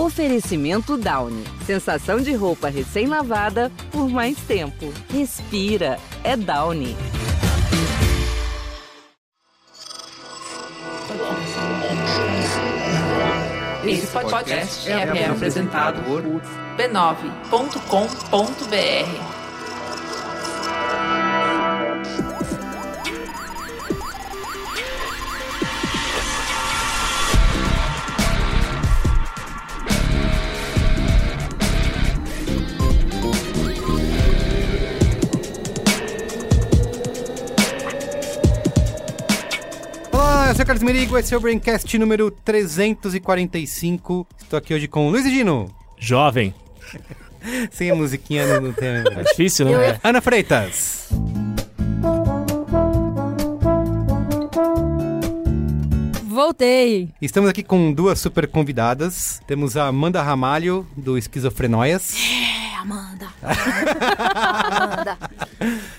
Oferecimento Downy. Sensação de roupa recém-lavada por mais tempo. Respira. É Downy. Esse podcast é, é apresentado por b9.com.br. sou Carlos Merigo, esse é o Braincast número 345. Estou aqui hoje com o Luiz Gino. Jovem. Sem a musiquinha não, não tem. É difícil, né? Ana Freitas. Voltei. Estamos aqui com duas super convidadas. Temos a Amanda Ramalho, do Esquizofrenóias. É, Amanda. Amanda.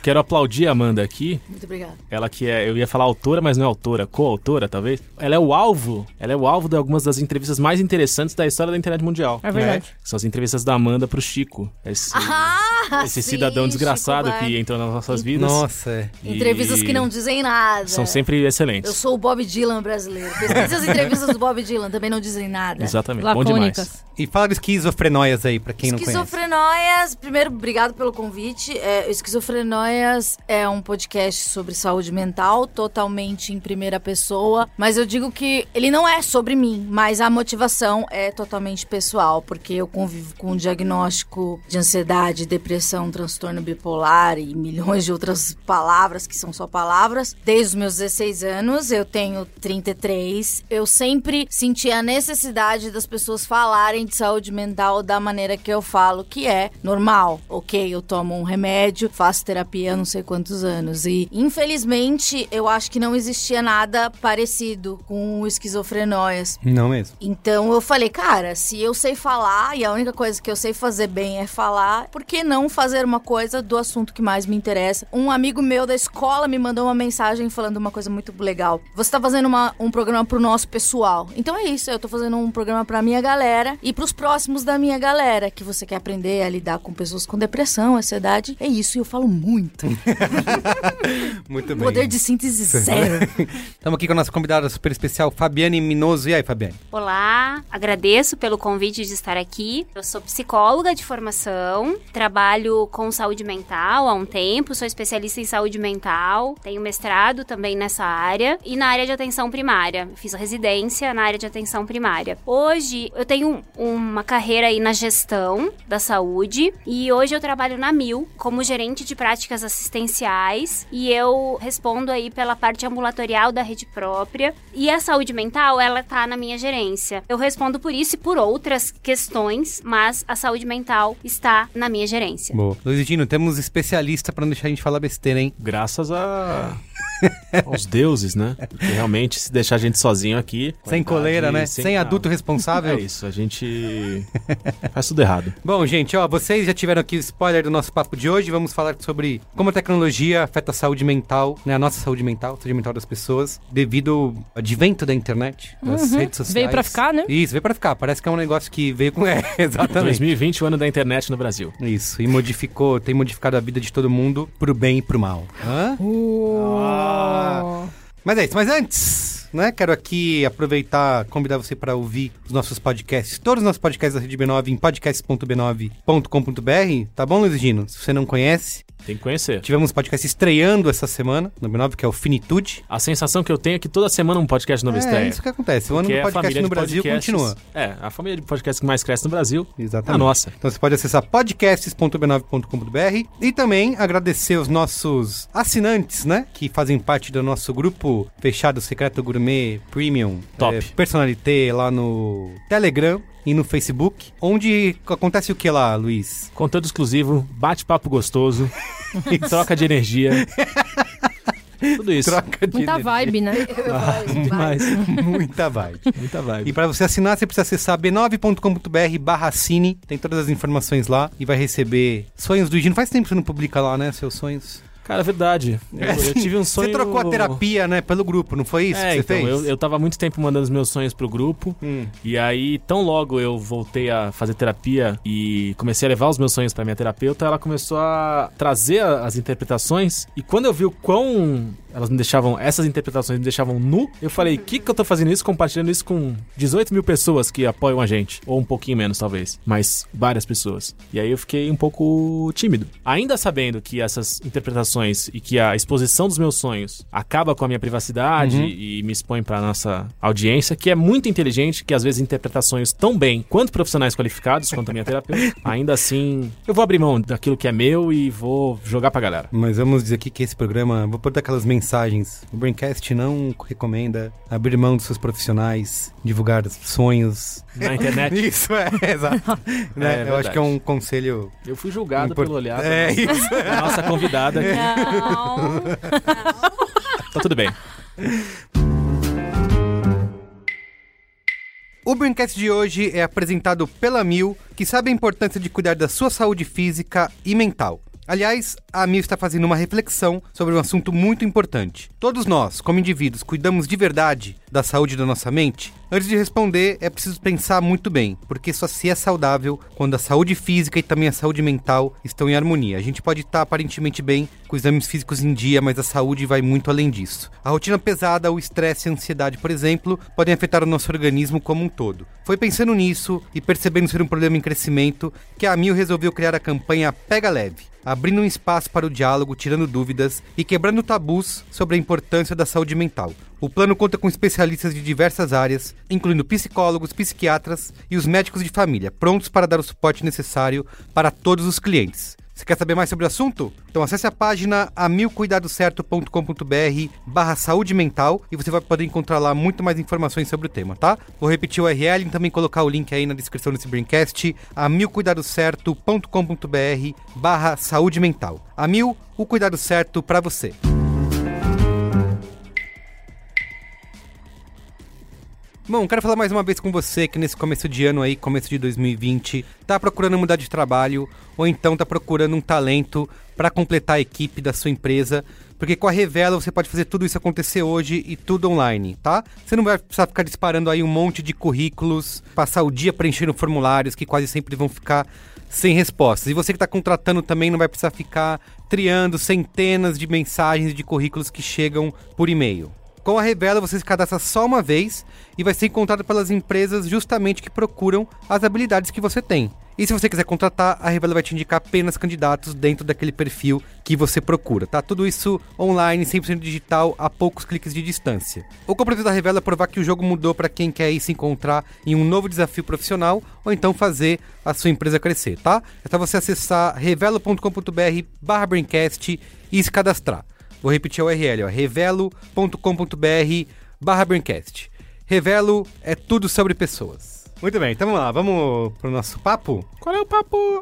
Quero aplaudir a Amanda aqui. Muito obrigada. Ela que é, eu ia falar autora, mas não é autora, coautora, talvez. Ela é o alvo, ela é o alvo de algumas das entrevistas mais interessantes da história da internet mundial. É verdade. São as entrevistas da Amanda pro Chico. Esse, Ah, esse sim, cidadão desgraçado Chico que entrou nas nossas vidas. Nossa, é. E Entrevistas que não dizem nada. São sempre Eu excelentes. sou o Bob Dylan brasileiro. Pesquisa as entrevistas do Bob Dylan, também não dizem nada. Exatamente. Bom demais. Lacônicas. E fala do Esquizofrenóias aí, pra quem não conhece. Esquizofrenóias, primeiro, obrigado pelo convite. É, o Esquizofrenóias é um podcast sobre saúde mental, totalmente em primeira pessoa. Mas eu digo que ele não é sobre mim, mas a motivação é totalmente pessoal, porque eu convivo com um diagnóstico de ansiedade, depressão, transtorno bipolar e milhões de outras palavras que são só palavras. Desde os meus 16 anos, eu tenho 33. Eu sempre senti a necessidade das pessoas falarem de saúde mental da maneira que eu falo, que é normal. Ok, eu tomo um remédio, faço terapia há não sei quantos anos. E, infelizmente, eu acho que não existia nada parecido com esquizofrenóias. Não mesmo. Então eu falei, cara, se eu sei falar e a única coisa que eu sei fazer bem é falar, por que não fazer uma coisa do assunto que mais me interessa? Um amigo meu da escola me mandou uma mensagem falando uma coisa muito legal. Você tá fazendo uma- um programa pro nosso pessoal. Então é isso, eu tô fazendo um programa pra minha galera e pros próximos da minha galera, que você quer aprender a lidar com pessoas com depressão, ansiedade. É isso, e eu falo muito. Muito bem. Poder de síntese zero. Estamos aqui com a nossa convidada super especial, Fabiane Minoso. E aí, Fabiane? Olá, agradeço pelo convite de estar aqui. Eu sou psicóloga de formação, trabalho com saúde mental há um tempo, sou especialista em saúde mental, tenho mestrado também nessa área e na área de atenção primária. Fiz residência na área de atenção primária. Hoje eu tenho uma carreira aí na gestão da saúde e hoje eu trabalho na Mil como gerente de práticas assistenciais e eu respondo aí pela parte ambulatorial da rede própria. E a saúde mental, ela tá na minha gerência. Eu respondo por isso e por outras questões, mas a saúde mental está na minha gerência. Boa. Luiz Gino, temos especialista pra não deixar a gente falar besteira, hein? Graças a... aos deuses, né? Porque realmente, se deixar a gente sozinho aqui... Sem coleira, né? Sem, não. adulto responsável. É isso, a gente faz tudo errado. Bom, gente, ó, vocês já tiveram aqui o spoiler do nosso papo de hoje. Vamos falar sobre como a tecnologia afeta a saúde mental, né? A nossa saúde mental, a saúde mental das pessoas, devido ao advento da internet, das redes sociais. Veio pra ficar, né? Isso, veio pra ficar. Parece que é um negócio que veio com. É, exatamente. 2020, o ano da internet no Brasil. Isso, e modificou, tem modificado a vida de todo mundo pro bem e pro mal. Hã? Oh. Mas é isso, mas antes, né? Quero aqui aproveitar, convidar você para ouvir os nossos podcasts, todos os nossos podcasts da Rede B9 em podcast.b9.com.br, tá bom, Luiz Gino? Se você não conhece, Tem que conhecer. tivemos um podcast estreando essa semana no B9, que é o Finitude. A sensação que eu tenho é que toda semana um podcast novo é estreia. isso que acontece. O ano do é podcast no Brasil podcasts- continua. É, a família de podcasts que mais cresce no Brasil é Exatamente. a nossa. Então você pode acessar podcasts.b9.com.br e também agradecer os nossos assinantes, né? Que fazem parte do nosso grupo fechado Secreto Gourmet Premium Top. é, Personalité lá no Telegram e no Facebook, onde acontece o que lá, Luiz? Conteúdo exclusivo, bate-papo gostoso, troca de energia. Tudo isso. Troca de Muita energia. vibe, né? Mas, Muita vibe. muita E vibe. para você assinar, você precisa acessar b9.com.br barra assine. Tem todas as informações lá e vai receber sonhos do Gino. Faz tempo que você não publica lá, né? Seus sonhos. Cara, é verdade. Eu, eu tive um sonho... Você trocou a terapia, né, pelo grupo, não foi isso É, que você então, fez? eu, eu tava muito tempo mandando os meus sonhos pro grupo. Hum. E aí, tão logo eu voltei a fazer terapia e comecei a levar os meus sonhos pra minha terapeuta, ela começou a trazer as interpretações. E quando eu vi o quão elas me deixavam, essas interpretações me deixavam nu, eu falei, o que que eu tô fazendo isso, compartilhando isso com 18 mil pessoas que apoiam a gente? Ou um pouquinho menos, talvez. Mas várias pessoas. E aí eu fiquei um pouco tímido. Ainda sabendo que essas interpretações e que a exposição dos meus sonhos acaba com a minha privacidade e me expõe pra nossa audiência, que é muito inteligente, que às vezes interpreta sonhos tão bem quanto profissionais qualificados, quanto a minha terapeuta. Ainda assim, eu vou abrir mão daquilo que é meu e vou jogar pra galera. Mas vamos dizer aqui que esse programa, vou pôr daquelas mensagens. O Braincast não recomenda abrir mão dos seus profissionais, divulgar sonhos. Na internet, Isso, é, exato. Né, É Eu acho que é um conselho. eu fui julgado import- pelo olhar É da, isso. da nossa convidada aqui. Não. Tá tudo bem. O Braincast de hoje é apresentado pela Mil, que sabe a importância de cuidar da sua saúde física e mental. Aliás, a Mil está fazendo uma reflexão sobre um assunto muito importante. Todos nós, como indivíduos, cuidamos de verdade da saúde da nossa mente? Antes de responder, é preciso pensar muito bem, porque só se é saudável quando a saúde física e também a saúde mental estão em harmonia. A gente pode estar aparentemente bem com exames físicos em dia, mas a saúde vai muito além disso. A rotina pesada, o estresse e a ansiedade, por exemplo, podem afetar o nosso organismo como um todo. Foi pensando nisso e percebendo ser um problema em crescimento que a Mil resolveu criar a campanha Pega Leve, abrindo um espaço para o diálogo, tirando dúvidas e quebrando tabus sobre a importância da saúde mental. O plano conta com especialistas de diversas áreas, incluindo psicólogos, psiquiatras e os médicos de família, prontos para dar o suporte necessário para todos os clientes. Você quer saber mais sobre o assunto? Então acesse a página amilcuidadocerto.com.br barra saúde mental e você vai poder encontrar lá muito mais informações sobre o tema, tá? Vou repetir o URL e também colocar o link aí na descrição desse Braincast, amilcuidadocerto.com.br barra saúde mental. Amil, o cuidado certo para você. Bom, quero falar mais uma vez com você que nesse começo de ano aí, começo de 2020, tá procurando mudar de trabalho ou então tá procurando um talento para completar a equipe da sua empresa, porque com a Revela você pode fazer tudo isso acontecer hoje e tudo online, tá? Você não vai precisar ficar disparando aí um monte de currículos, passar o dia preenchendo formulários que quase sempre vão ficar sem respostas. E você que está contratando também não vai precisar ficar triando centenas de mensagens de currículos que chegam por e-mail. Com a Revela, você se cadastra só uma vez e vai ser encontrado pelas empresas justamente que procuram as habilidades que você tem. E se você quiser contratar, a Revela vai te indicar apenas candidatos dentro daquele perfil que você procura, tá? Tudo isso online, 100% digital, a poucos cliques de distância. O compromisso da Revela é provar que o jogo mudou para quem quer ir se encontrar em um novo desafio profissional ou então fazer a sua empresa crescer, tá? É só você acessar revelo.com.br barra e se cadastrar. Vou repetir a URL, ó, revelo.com.br barra Braincast. Revelo é tudo sobre pessoas. Muito bem, então vamos lá, vamos pro nosso papo? Qual é o papo?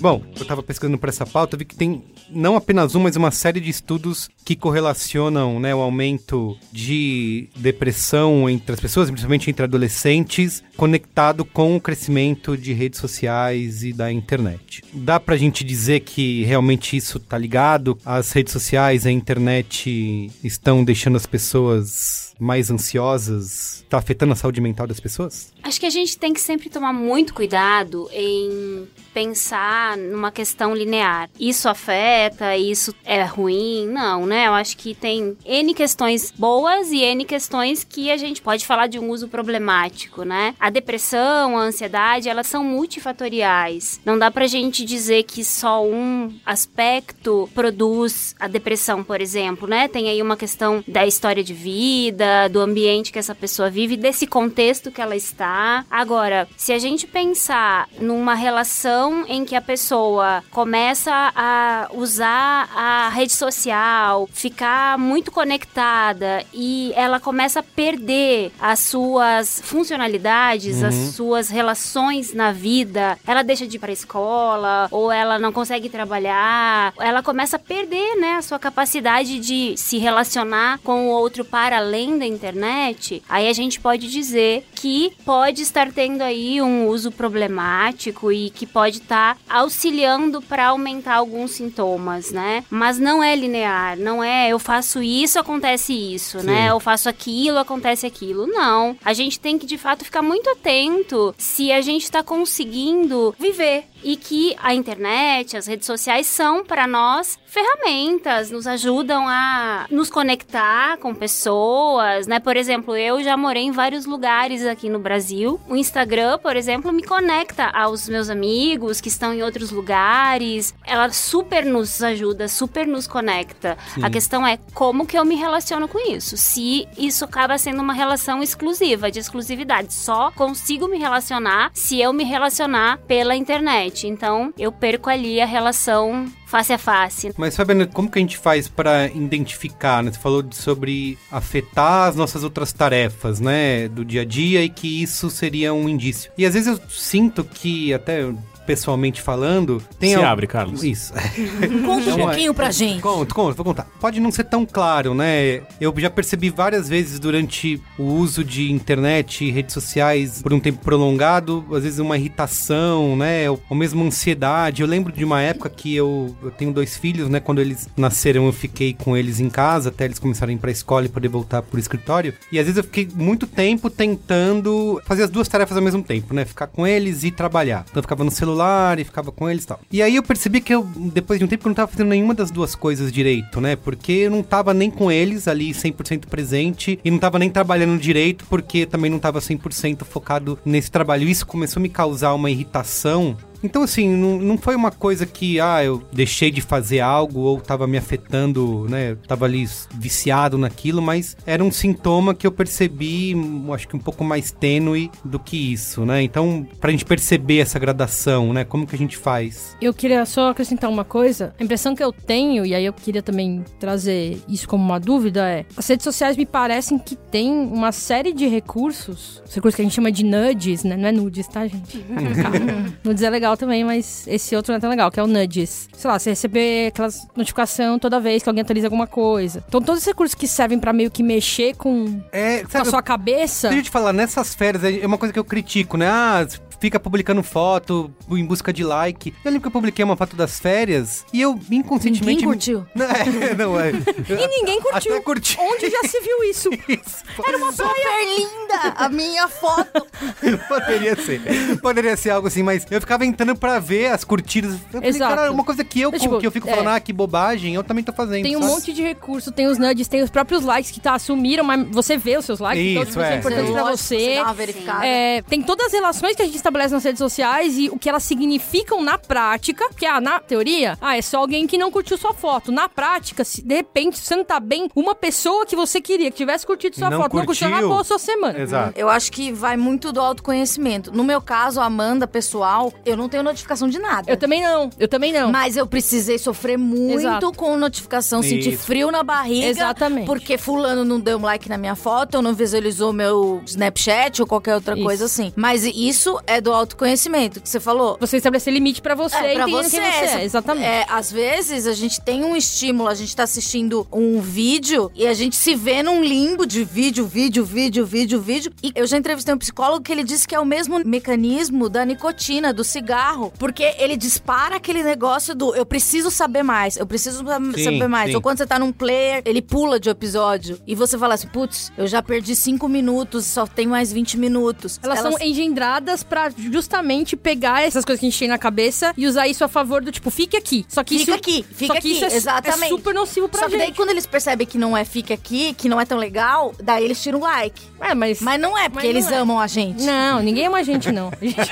Bom, eu tava pesquisando por essa pauta, vi que tem não apenas um, mas uma série de estudos que correlacionam né, o aumento de depressão entre as pessoas, principalmente entre adolescentes, conectado com o crescimento de redes sociais e da internet. Dá pra gente dizer que realmente isso tá ligado? As redes sociais, a internet estão deixando as pessoas mais ansiosas? Tá afetando a saúde mental das pessoas? Acho que a gente tem que sempre tomar muito cuidado em pensar numa questão linear. Isso afeta, isso é ruim. Não, né? Eu acho que tem N questões boas e N questões que a gente pode falar de um uso problemático, né? A depressão, a ansiedade, elas são multifatoriais. Não dá pra gente dizer que só um aspecto produz a depressão, por exemplo, né? Tem aí uma questão da história de vida, do ambiente que essa pessoa vive, desse contexto que ela está. Agora, se a gente pensar numa relação em que a pessoa começa a usar a rede social ficar muito conectada e ela começa a perder as suas funcionalidades, as suas relações na vida, ela deixa de ir para escola ou ela não consegue trabalhar, ela começa a perder, né, a sua capacidade de se relacionar com o outro para além da internet. Aí a gente pode dizer que pode estar tendo aí um uso problemático e que pode estar auxiliando para aumentar alguns sintomas, né? Mas não é linear, não é eu faço isso, acontece isso, Sim. né? Eu faço aquilo, acontece aquilo. Não. A gente tem que de fato ficar muito atento se a gente está conseguindo viver e que a internet, as redes sociais são para nós ferramentas, nos ajudam a nos conectar com pessoas, né? Por exemplo, eu já morei em vários lugares aqui no Brasil. O Instagram, por exemplo, me conecta aos meus amigos que estão em outros lugares. Ela super nos ajuda, super nos conecta. A questão é como que eu me relaciono com isso. Se isso acaba sendo uma relação exclusiva, de exclusividade, só consigo me relacionar se eu me relacionar pela internet. Então, eu perco ali a relação face a face. Mas, Fabiana, como que a gente faz para identificar, né? Você falou de- sobre afetar as nossas outras tarefas, né? Do dia a dia e que isso seria um indício. E às vezes eu sinto que, até pessoalmente falando, tem... Se al- abre, Carlos. Isso. Conta um pouquinho pra gente. Conto, conto, vou contar. Pode não ser tão claro, né? Eu já percebi várias vezes durante o uso de internet e redes sociais por um tempo prolongado, às vezes uma irritação, né? Ou, ou mesmo ansiedade. Eu lembro de uma época que eu, eu tenho dois filhos, né? Quando eles nasceram, eu fiquei com eles em casa até eles começarem para a escola e poder voltar pro escritório. E às vezes eu fiquei muito tempo tentando fazer as duas tarefas ao mesmo tempo, né? Ficar com eles e trabalhar. Então eu ficava no celular e ficava com eles e tal. E aí eu percebi que eu, depois de um tempo, eu não tava fazendo nenhuma das duas coisas direito, né? Porque eu não tava nem com eles ali 100% presente e não tava nem trabalhando direito porque também não tava 100% focado nesse trabalho. Isso começou a me causar uma irritação então, assim, não, não foi uma coisa que, ah, eu deixei de fazer algo ou tava me afetando, né? Tava ali viciado naquilo, mas era um sintoma que eu percebi, hum, acho que um pouco mais tênue do que isso, né? Então, pra gente perceber essa gradação, né? Como que a gente faz? Eu queria só acrescentar uma coisa. A impressão que eu tenho, e aí eu queria também trazer isso como uma dúvida, é: as redes sociais me parecem que tem uma série de recursos, os recursos que a gente chama de nudges, né? Não é nudes, tá, gente? Nudes é legal também, mas esse outro não é tão legal, que é o nudges. Sei lá, você receber aquelas notificação toda vez que alguém atualiza alguma coisa. Então, todos os recursos que servem pra meio que mexer com, É, com a sua cabeça. Deixa eu te falar, nessas férias é uma coisa que eu critico, né? Ah, fica publicando foto em busca de like. Eu lembro que eu publiquei uma foto das férias e eu inconscientemente. Ninguém curtiu. Não, é, não é. E ninguém curtiu. Até curti. Onde já se viu isso? Isso. Era uma super linda a minha foto. Poderia ser. Poderia ser algo assim, mas eu ficava entrando pra ver as curtidas. Eu falei, Exato. cara, uma coisa que eu, É, tipo, que eu fico é. falando, ah, que bobagem, eu também tô fazendo. Tem um sabe? monte de recurso, tem os nudges, tem os próprios likes que tá, assumiram, mas você vê os seus likes, então Isso, tipo, isso é, é. importante pra Lógico, você. dá uma verificada. É, tem todas as relações que a gente estabelece nas redes sociais e o que elas significam na prática. Que, ah, na teoria, ah, é só alguém que não curtiu sua foto. Na prática, se de repente você não tá bem, uma pessoa que você queria que tivesse curtido sua Não foto, não curtiu, curtiu. acabou a sua semana. Exato. Eu acho que vai muito do autoconhecimento. No meu caso, a Amanda, pessoal, eu não tenho notificação de nada. Eu também não, eu também não. Mas eu precisei sofrer muito Exato. com notificação, sentir Isso. frio na barriga. Exatamente. Porque fulano não deu um like na minha foto, ou não visualizou meu Snapchat ou qualquer outra Isso. coisa assim. Mas isso é do autoconhecimento que você falou. Você estabelecer limite pra você, É, pra entendendo você. quem você é. Exatamente. É, às vezes a gente tem um estímulo, a gente tá assistindo um vídeo e a gente se vê num limbo de vídeo, vídeo, vídeo, vídeo, vídeo. E eu já entrevistei um psicólogo que ele disse que é o mesmo mecanismo da nicotina, do cigarro. Porque ele dispara aquele negócio do eu preciso saber mais, eu preciso Sim, saber mais. sim. Ou quando você tá num player, ele pula de episódio e você fala assim, putz, eu já perdi 5 minutos, só tem mais 20 minutos. Elas, são engendradas pra justamente pegar essas coisas que a gente tem na cabeça e usar isso a favor do tipo, fique aqui. Só que Fica isso, aqui, fica só que aqui, isso é, su- exatamente. é super nocivo pra Só que gente. daí quando eles percebem que não é fica aqui, que não é tão legal, daí eles tiram um like. É, mas... Mas não é, porque eles é. amam a gente. Não, ninguém ama a gente, não. A gente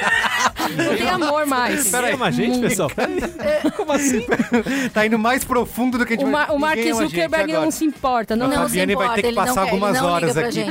não tem amor mais. Peraí, ama a gente, pessoal? Como assim? Tá indo mais profundo do que a gente O, Ma o Mark Zuckerberg não se importa. Não, A Não não. se Fabiane vai importa, ter que ele não passar algumas horas aqui.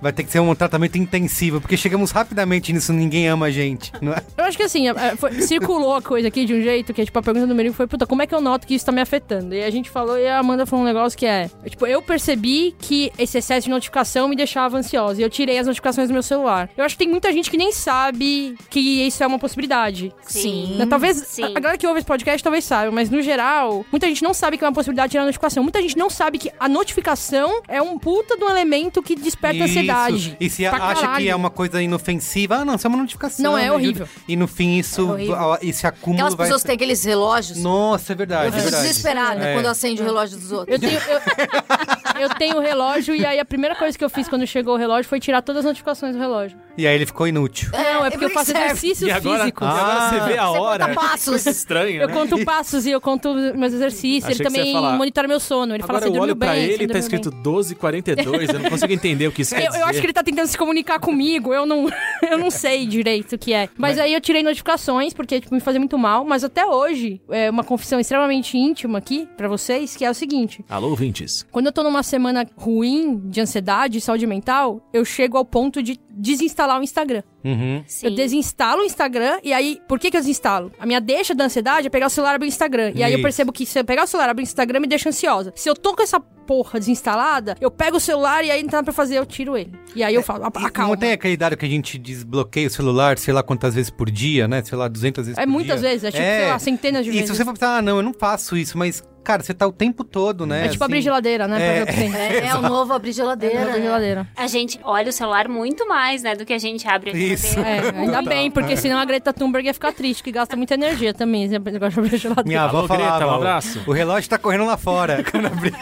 Vai ter que ser um tratamento intensivo, porque chegamos rapidamente nisso, ninguém ama a gente, não é? Eu acho que assim, é, é, foi- circulou a coisa aqui de um jeito que, tipo, a pergunta do Merigo foi, puta, como é que eu noto que isso tá me afetando? E a gente falou, e a Amanda falou um negócio que é, tipo, eu percebi que esse excesso de notificação me deixava ansiosa. E eu tirei as notificações do meu celular. Eu acho que tem muita gente que nem sabe que isso é uma possibilidade. Sim. Né, Talvez Sim. a galera que ouve esse podcast talvez saiba, mas no geral, muita gente não sabe que é uma possibilidade de tirar a notificação. Muita gente não sabe que a notificação é um puta de um elemento que desperta ansiedade. E se acha que caralho. é uma coisa inofensiva, ah, não, isso é uma notificação. Não, é me ajuda. horrível. E no fim isso, É horrível. esse acúmulo Aquelas vai... pessoas que têm aqueles relógios. Nossa, é verdade, eu é fico verdade. desesperada É. quando acende o relógio dos outros. Eu tenho, eu, eu tenho o relógio e aí a primeira coisa que eu fiz quando chegou o relógio foi tirar todas as notificações do relógio. E aí ele ficou inútil. Não, é porque eu faço serve. exercícios E agora, físicos. e agora você vê a Você hora. conta passos. Coisa estranha, Eu né? conto passos e eu conto meus exercícios. Achei ele também monitora meu sono. Ele fala, Agora você eu dormiu olho pra bem, ele você e tá escrito bem." 12h42. Eu não consigo entender o que isso quer Eu, dizer. eu acho que ele tá tentando se comunicar comigo, eu não, eu não sei direito o que é. Mas, aí eu tirei notificações, porque tipo, me fazia muito mal. Mas até hoje, é uma confissão extremamente íntima aqui pra vocês, que é o seguinte. Alô, ouvintes. Quando eu tô numa semana ruim de ansiedade e saúde mental, eu chego ao ponto de desinstalar o Instagram. Uhum. Sim. Eu desinstalo o Instagram e aí, por que que eu desinstalo? A minha deixa da ansiedade é pegar o celular e abrir o Instagram. E aí eu Isso. percebo que se eu pegar o celular e abrir o Instagram me deixa ansiosa. Se eu tô com essa porra desinstalada, eu pego o celular e aí não tá pra fazer, eu tiro ele. E aí eu falo, E acalma. Não tem aquele dado que a gente desbloqueia o celular, sei lá quantas vezes por dia, né? Sei lá, 200 vezes É por muitas dia. vezes, é tipo, sei lá, centenas de e vezes. se você for pensar, ah, não, eu não faço isso, mas, cara, você tá o tempo todo, né? É tipo assim. abrir geladeira, né? Tem. É, é o novo abrir geladeira. abrir né? geladeira. A gente olha o celular muito mais, né, do que a gente abre a Isso. geladeira. É, ainda bem, porque senão a Greta Thunberg ia ficar triste, que gasta muita energia também, esse negócio de abrir geladeira. Minha avó Alô, Greta, falava, um ó, abraço. o relógio tá correndo lá fora. Quando abri-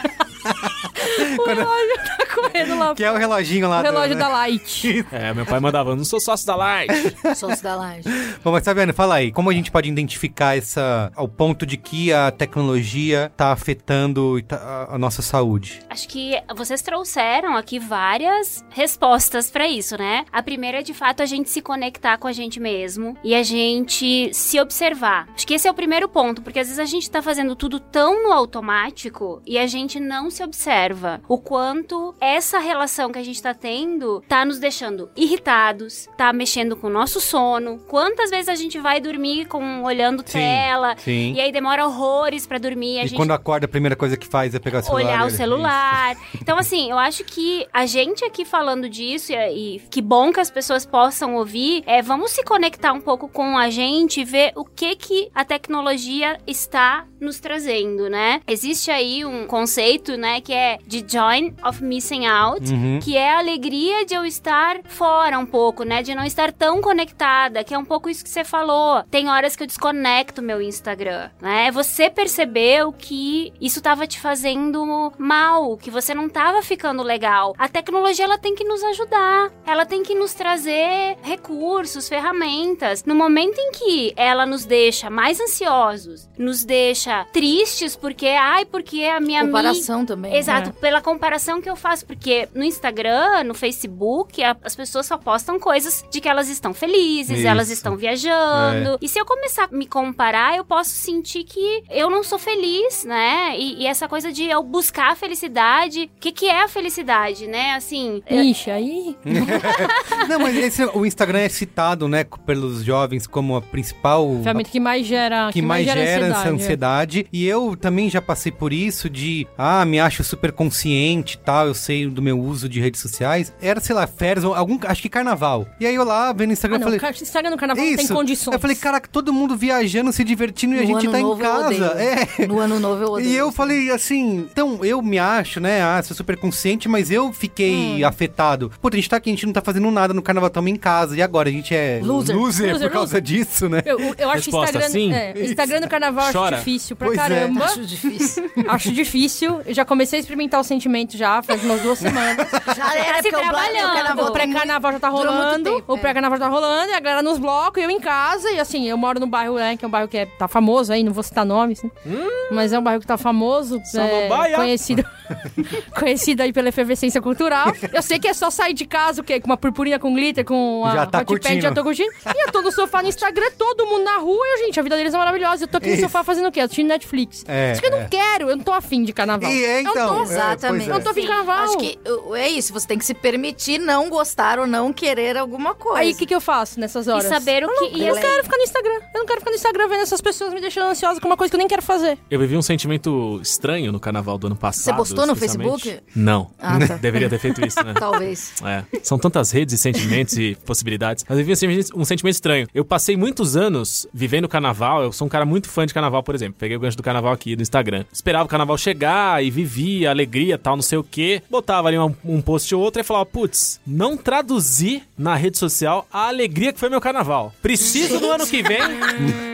O relógio tá correndo lá. que é o reloginho lá O relógio do, da né? Light. É, meu pai mandava, eu não sou sócio da Light. Sócio da laje. Bom, mas Sabiane, fala aí, como a gente pode identificar essa, ao ponto de que a tecnologia tá afetando tá- a, nossa saúde? Acho que vocês trouxeram aqui várias respostas pra isso, né? A primeira é de fato a gente se conectar com a gente mesmo e a gente se observar. Acho que esse é o primeiro ponto, porque às vezes a gente tá fazendo tudo tão no automático e a gente não se observa o quanto essa relação que a gente tá tendo tá nos deixando irritados, tá mexendo com o nosso sono. Quantas vezes a gente vai dormir com olhando Sim, tela sim. e aí demora horrores pra dormir, a E gente quando acorda, a primeira coisa que faz é pegar o celular. olhar o Isso. celular. Então, assim, eu acho que a gente aqui falando disso, e, e que bom que as pessoas possam ouvir, é vamos se conectar um pouco com a gente e ver o que que a tecnologia está nos trazendo, né? Existe aí um conceito, né, que é de joy of missing out, Uhum. que é a alegria de eu estar fora um pouco, né? De não estar tão conectada, que é um pouco isso que você falou. Tem horas que eu desconecto meu Instagram, né? Você percebeu que isso tava te fazendo mal, que você não tava ficando legal. A tecnologia ela tem que nos ajudar, ela tem que nos trazer recursos, ferramentas. No momento em que ela nos deixa mais ansiosos, nos deixa tristes porque, ai, porque a minha mi- Comparação também. Exato, pela comparação que eu faço, porque no Instagram, no Facebook, a- as pessoas só postam coisas de que elas estão felizes, Isso. elas estão viajando. E se eu começar a me comparar, eu posso sentir que eu não sou feliz, né? E, e essa coisa de eu buscar a felicidade, o que, que é a felicidade, né? Assim, Ixi, aí. Não, mas esse- o Instagram é citado, né, pelos jovens como a principal... Ferramenta que mais gera. que mais gera essa ansiedade. é. ansiedade. E eu também já passei por isso de, ah, me acho super consciente e tal, eu sei do meu uso de redes sociais. Era, sei lá, férias, ou algum, acho que carnaval. E aí eu lá, vendo o Instagram, Ah, não, falei... Instagram no carnaval não tem Isso. condições. Eu falei, caraca, todo mundo viajando, se divertindo e a No gente tá em casa. É. No ano novo eu odeio. E eu isso. falei assim, então eu me acho, né? Ah, sou super consciente, mas eu fiquei Hum. afetado. Pô, a gente tá aqui, a gente não tá fazendo nada no carnaval, estamos em casa. E agora? A gente é Loser. Loser, por causa loser. disso, né? Eu, eu acho Resposta, Instagram. sim? É, Instagram no carnaval Chora. acho difícil pra Pois é. caramba. Acho difícil. Acho difícil. Eu já comecei a experimentar o sentimento já, faz umas duas semanas. Já era, se o Black- trabalhando. o carnaval O pré-carnaval já tá rolando. tempo, o é. pré-carnaval já tá rolando, e a galera nos blocos, e eu em casa. E assim, eu moro num bairro, né, que é um bairro que é, tá famoso aí, não vou citar nomes, né? Mas é um bairro que tá famoso. É, conhecido. conhecida aí pela efervescência cultural. Eu sei que é só sair de casa, o quê? Com uma purpurinha com glitter, com a Já tá hot curtindo. pad, já tô curtindo. E eu tô no sofá no Instagram, todo mundo na rua, e, gente, a vida deles é maravilhosa. Eu tô aqui no Isso. sofá fazendo o quê? Assistindo Netflix. É, Isso que eu não é. quero, eu não tô afim de carnaval. E é, Eu não então. tô- é, Exatamente. pois Eu é. não tô afim de carnaval. Acho que é isso, você tem que se permitir não gostar ou não querer alguma coisa. Aí o que, que eu faço nessas horas? E saber o que. E Eu assim, quero ficar no Instagram. Eu não quero ficar no Instagram vendo essas pessoas me deixando ansiosa com uma coisa que eu nem quero fazer. Eu vivi um sentimento estranho no carnaval do ano passado. postou no. Facebook? Não. Ah, tá. Deveria ter feito isso, né? Talvez. É. São tantas redes e sentimentos e possibilidades. Mas eu vivi um sentimento, estranho. Eu passei muitos anos vivendo o carnaval. Eu sou um cara muito fã de carnaval, por exemplo. Peguei o gancho do carnaval aqui do Instagram. Esperava o carnaval chegar e vivia alegria, tal, não sei o quê. Botava ali um, um post ou outro e falava, putz, não traduzi na rede social a alegria que foi meu carnaval. Preciso no ano que vem.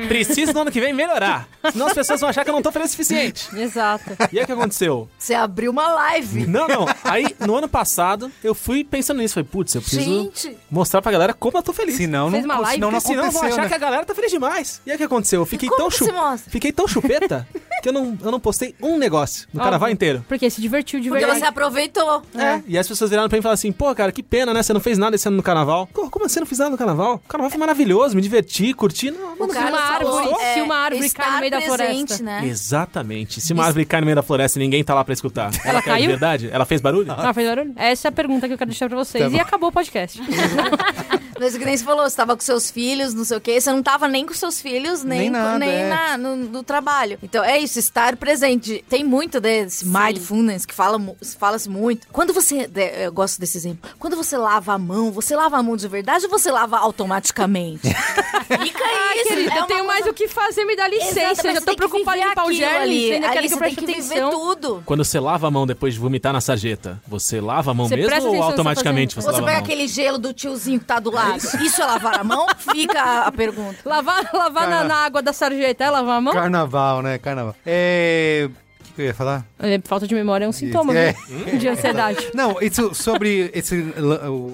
preciso no ano que vem melhorar. Senão as pessoas vão achar que eu não tô feliz o suficiente. Exato. E aí o que aconteceu? Você abriu uma live. Não, não. Aí, no ano passado, eu fui pensando nisso. Falei, putz, eu preciso Gente. mostrar pra galera como eu tô feliz. Senão não, Fez uma live, senão não Porque senão vão aconteceu, achar né? que a galera tá feliz demais. E aí o que aconteceu? Eu fiquei como tão que chu- você mostra? Fiquei tão chupeta que eu não, eu não postei um negócio no carnaval inteiro. Porque se divertiu de Porque verdade. você aproveitou. É. E as pessoas viraram pra mim e falaram assim: pô, cara, que pena, né? Você não fez nada esse ano no carnaval. Pô, como assim não fiz nada no carnaval? O carnaval foi maravilhoso, me diverti, curti. Não, O mano, cara uma árvore, falou, se uma árvore estar cai no meio da presente, floresta. Né? Exatamente. Se uma árvore cai no meio da floresta e ninguém tá lá pra escutar, ela, caiu de caiu? verdade? Ela fez barulho? Ah, fez barulho? Essa é a pergunta que eu quero deixar pra vocês. Tá e acabou o podcast. Mas que nem você falou, você tava com seus filhos, não sei o quê. Você não tava nem com seus filhos, nem, Nem nada, nem é. na- no, no trabalho. Então é isso, estar presente. Tem muito desse mindfulness que fala, fala-se muito. Quando você. Eu gosto desse exemplo. Quando você lava a mão, você lava a mão de verdade ou você lava automaticamente? Fica Ah, isso. querida, é eu tenho mais coisa- o que fazer, me dá licença. Exato, eu já você tô preocupada em limpar o germe, ali. você ainda quer que eu você tem preste que viver atenção. tudo. Quando você lava a mão depois de vomitar na sarjeta, você lava a mão Você mesmo ou que você automaticamente você, Você lava pega a mão? aquele gelo do tiozinho que tá do lado. Isso é lavar a mão? Fica a, a pergunta. Lavar, lavar na, na água da sarjeta é lavar a mão? Carnaval, né? Carnaval. É... O que, que eu ia falar? É, Falta de memória é um sintoma É. viu? de ansiedade. Não, isso sobre esse,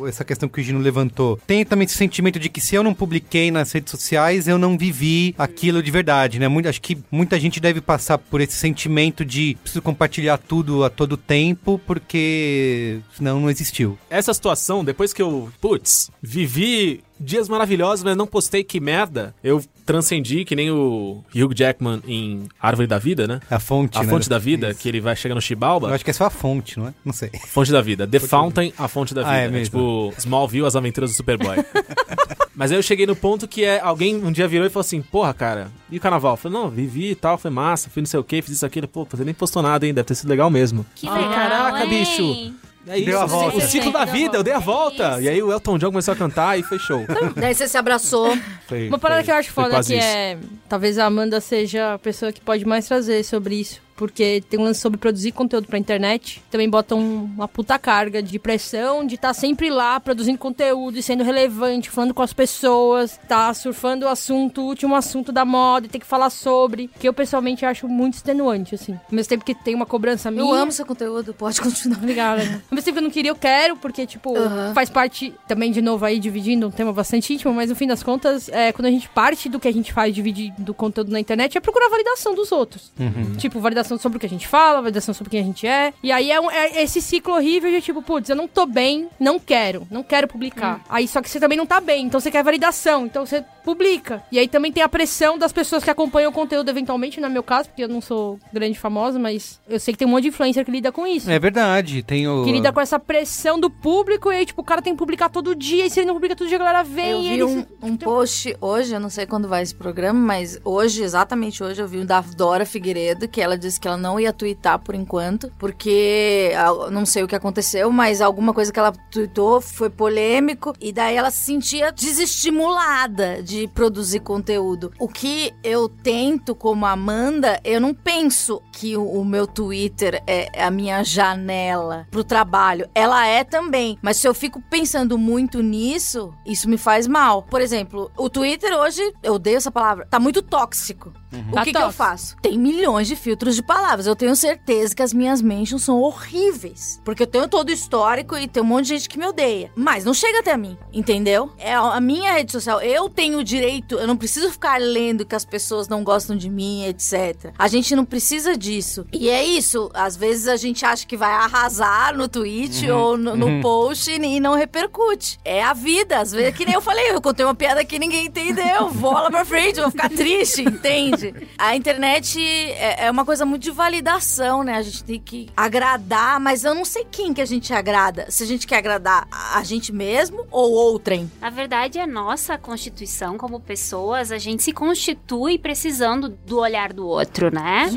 essa questão que o Gino levantou. Tem também esse sentimento de que se eu não publiquei nas redes sociais, eu não vivi aquilo de verdade, né? Muito, acho que muita gente deve passar por esse sentimento de preciso compartilhar tudo a todo tempo, porque senão não existiu. Essa situação, depois que eu, putz, vivi dias maravilhosos, mas não postei que merda, eu transcendi que nem o Hugh Jackman em Árvore da Vida, né? A fonte, A né? fonte da vida, Isso. que ele vai chegar no Eu Chibalba. acho que é só a fonte, não é? Não sei. Fonte da vida. The Fountain, a fonte da vida. Ah, é mesmo? tipo Smallville, as aventuras do Superboy. Mas aí eu cheguei no ponto que é alguém um dia virou e falou assim: Porra, cara, e o carnaval? Eu falei: Não, vivi e tal, foi massa, fui não sei o que, fiz isso aquilo. Pô, você nem postou nada, hein? Deve ter sido legal mesmo. Que Falei, legal, Caraca, hein? bicho. É isso, Deu a o- volta. o ciclo da vida, eu dei a volta. isso. E aí o Elton John começou a cantar e foi show. Daí você se abraçou. Foi- Uma parada foi- que eu acho foi foda quase que isso. é. Talvez a Amanda seja a pessoa que pode mais trazer sobre isso. Porque tem um lance sobre produzir conteúdo pra internet. Também botam uma puta carga de pressão de estar sempre lá produzindo conteúdo e sendo relevante, falando com as pessoas, tá surfando o assunto, o último assunto da moda e ter que falar sobre. Que eu pessoalmente acho muito extenuante, assim. Ao mesmo tempo que tem uma cobrança minha. Eu amo seu conteúdo, pode continuar. Obrigada. Ao mesmo tempo que eu não queria, eu quero, porque, tipo, faz parte, também, de novo, aí, dividindo um tema bastante íntimo, mas no fim das contas, é, quando a gente parte do que a gente faz, dividir do conteúdo na internet, é procurar validação dos outros. Tipo, validação sobre o que a gente fala, validação sobre quem a gente é. E aí é, um- é esse ciclo horrível de, tipo, putz, eu não tô bem, não quero, não quero publicar. Aí, só que você também não tá bem, então você quer validação, então você publica. E aí também tem a pressão das pessoas que acompanham o conteúdo, eventualmente, no meu caso, porque eu não sou grande famosa, mas eu sei que tem um monte de influencer que lida com isso. É verdade, tem o... Que lida com essa pressão do público e aí, tipo, o cara tem que publicar todo dia. E se ele não publica todo dia, a galera vem Eu e vi ele... um, um post hoje, eu não sei quando vai esse programa, mas hoje, exatamente hoje, eu vi um da Dora Figueiredo, que ela disse que ela não ia twittar por enquanto, porque ah, não sei o que aconteceu, mas alguma coisa que ela tweetou foi polêmico, e daí ela se sentia desestimulada de produzir conteúdo. O que eu tento como Amanda, eu não penso que o, meu Twitter é a minha janela pro trabalho. Ela é também, mas se eu fico pensando muito nisso, isso me faz mal. Por exemplo, o Twitter hoje, eu odeio essa palavra, tá muito tóxico. O Tá que, que eu faço? Tem milhões de filtros de palavras. Eu tenho certeza que as minhas mentions são horríveis. Porque eu tenho todo o histórico e tem um monte de gente que me odeia. Mas não chega até mim, entendeu? É a minha rede social. Eu tenho direito, eu não preciso ficar lendo que as pessoas não gostam de mim, etc. A gente não precisa disso. E é isso, às vezes a gente acha que vai arrasar no tweet Uhum. ou no, no post e não repercute. É a vida, às vezes, que nem eu falei, eu contei uma piada que ninguém entendeu, bola pra frente, vou ficar triste, entende? A internet é, é uma coisa muito de validação, né? A gente tem que agradar, mas eu não sei quem que a gente agrada. Se a gente quer agradar a a gente mesmo ou outrem. Na verdade, a nossa constituição como pessoas, a gente se constitui precisando do olhar do outro, né?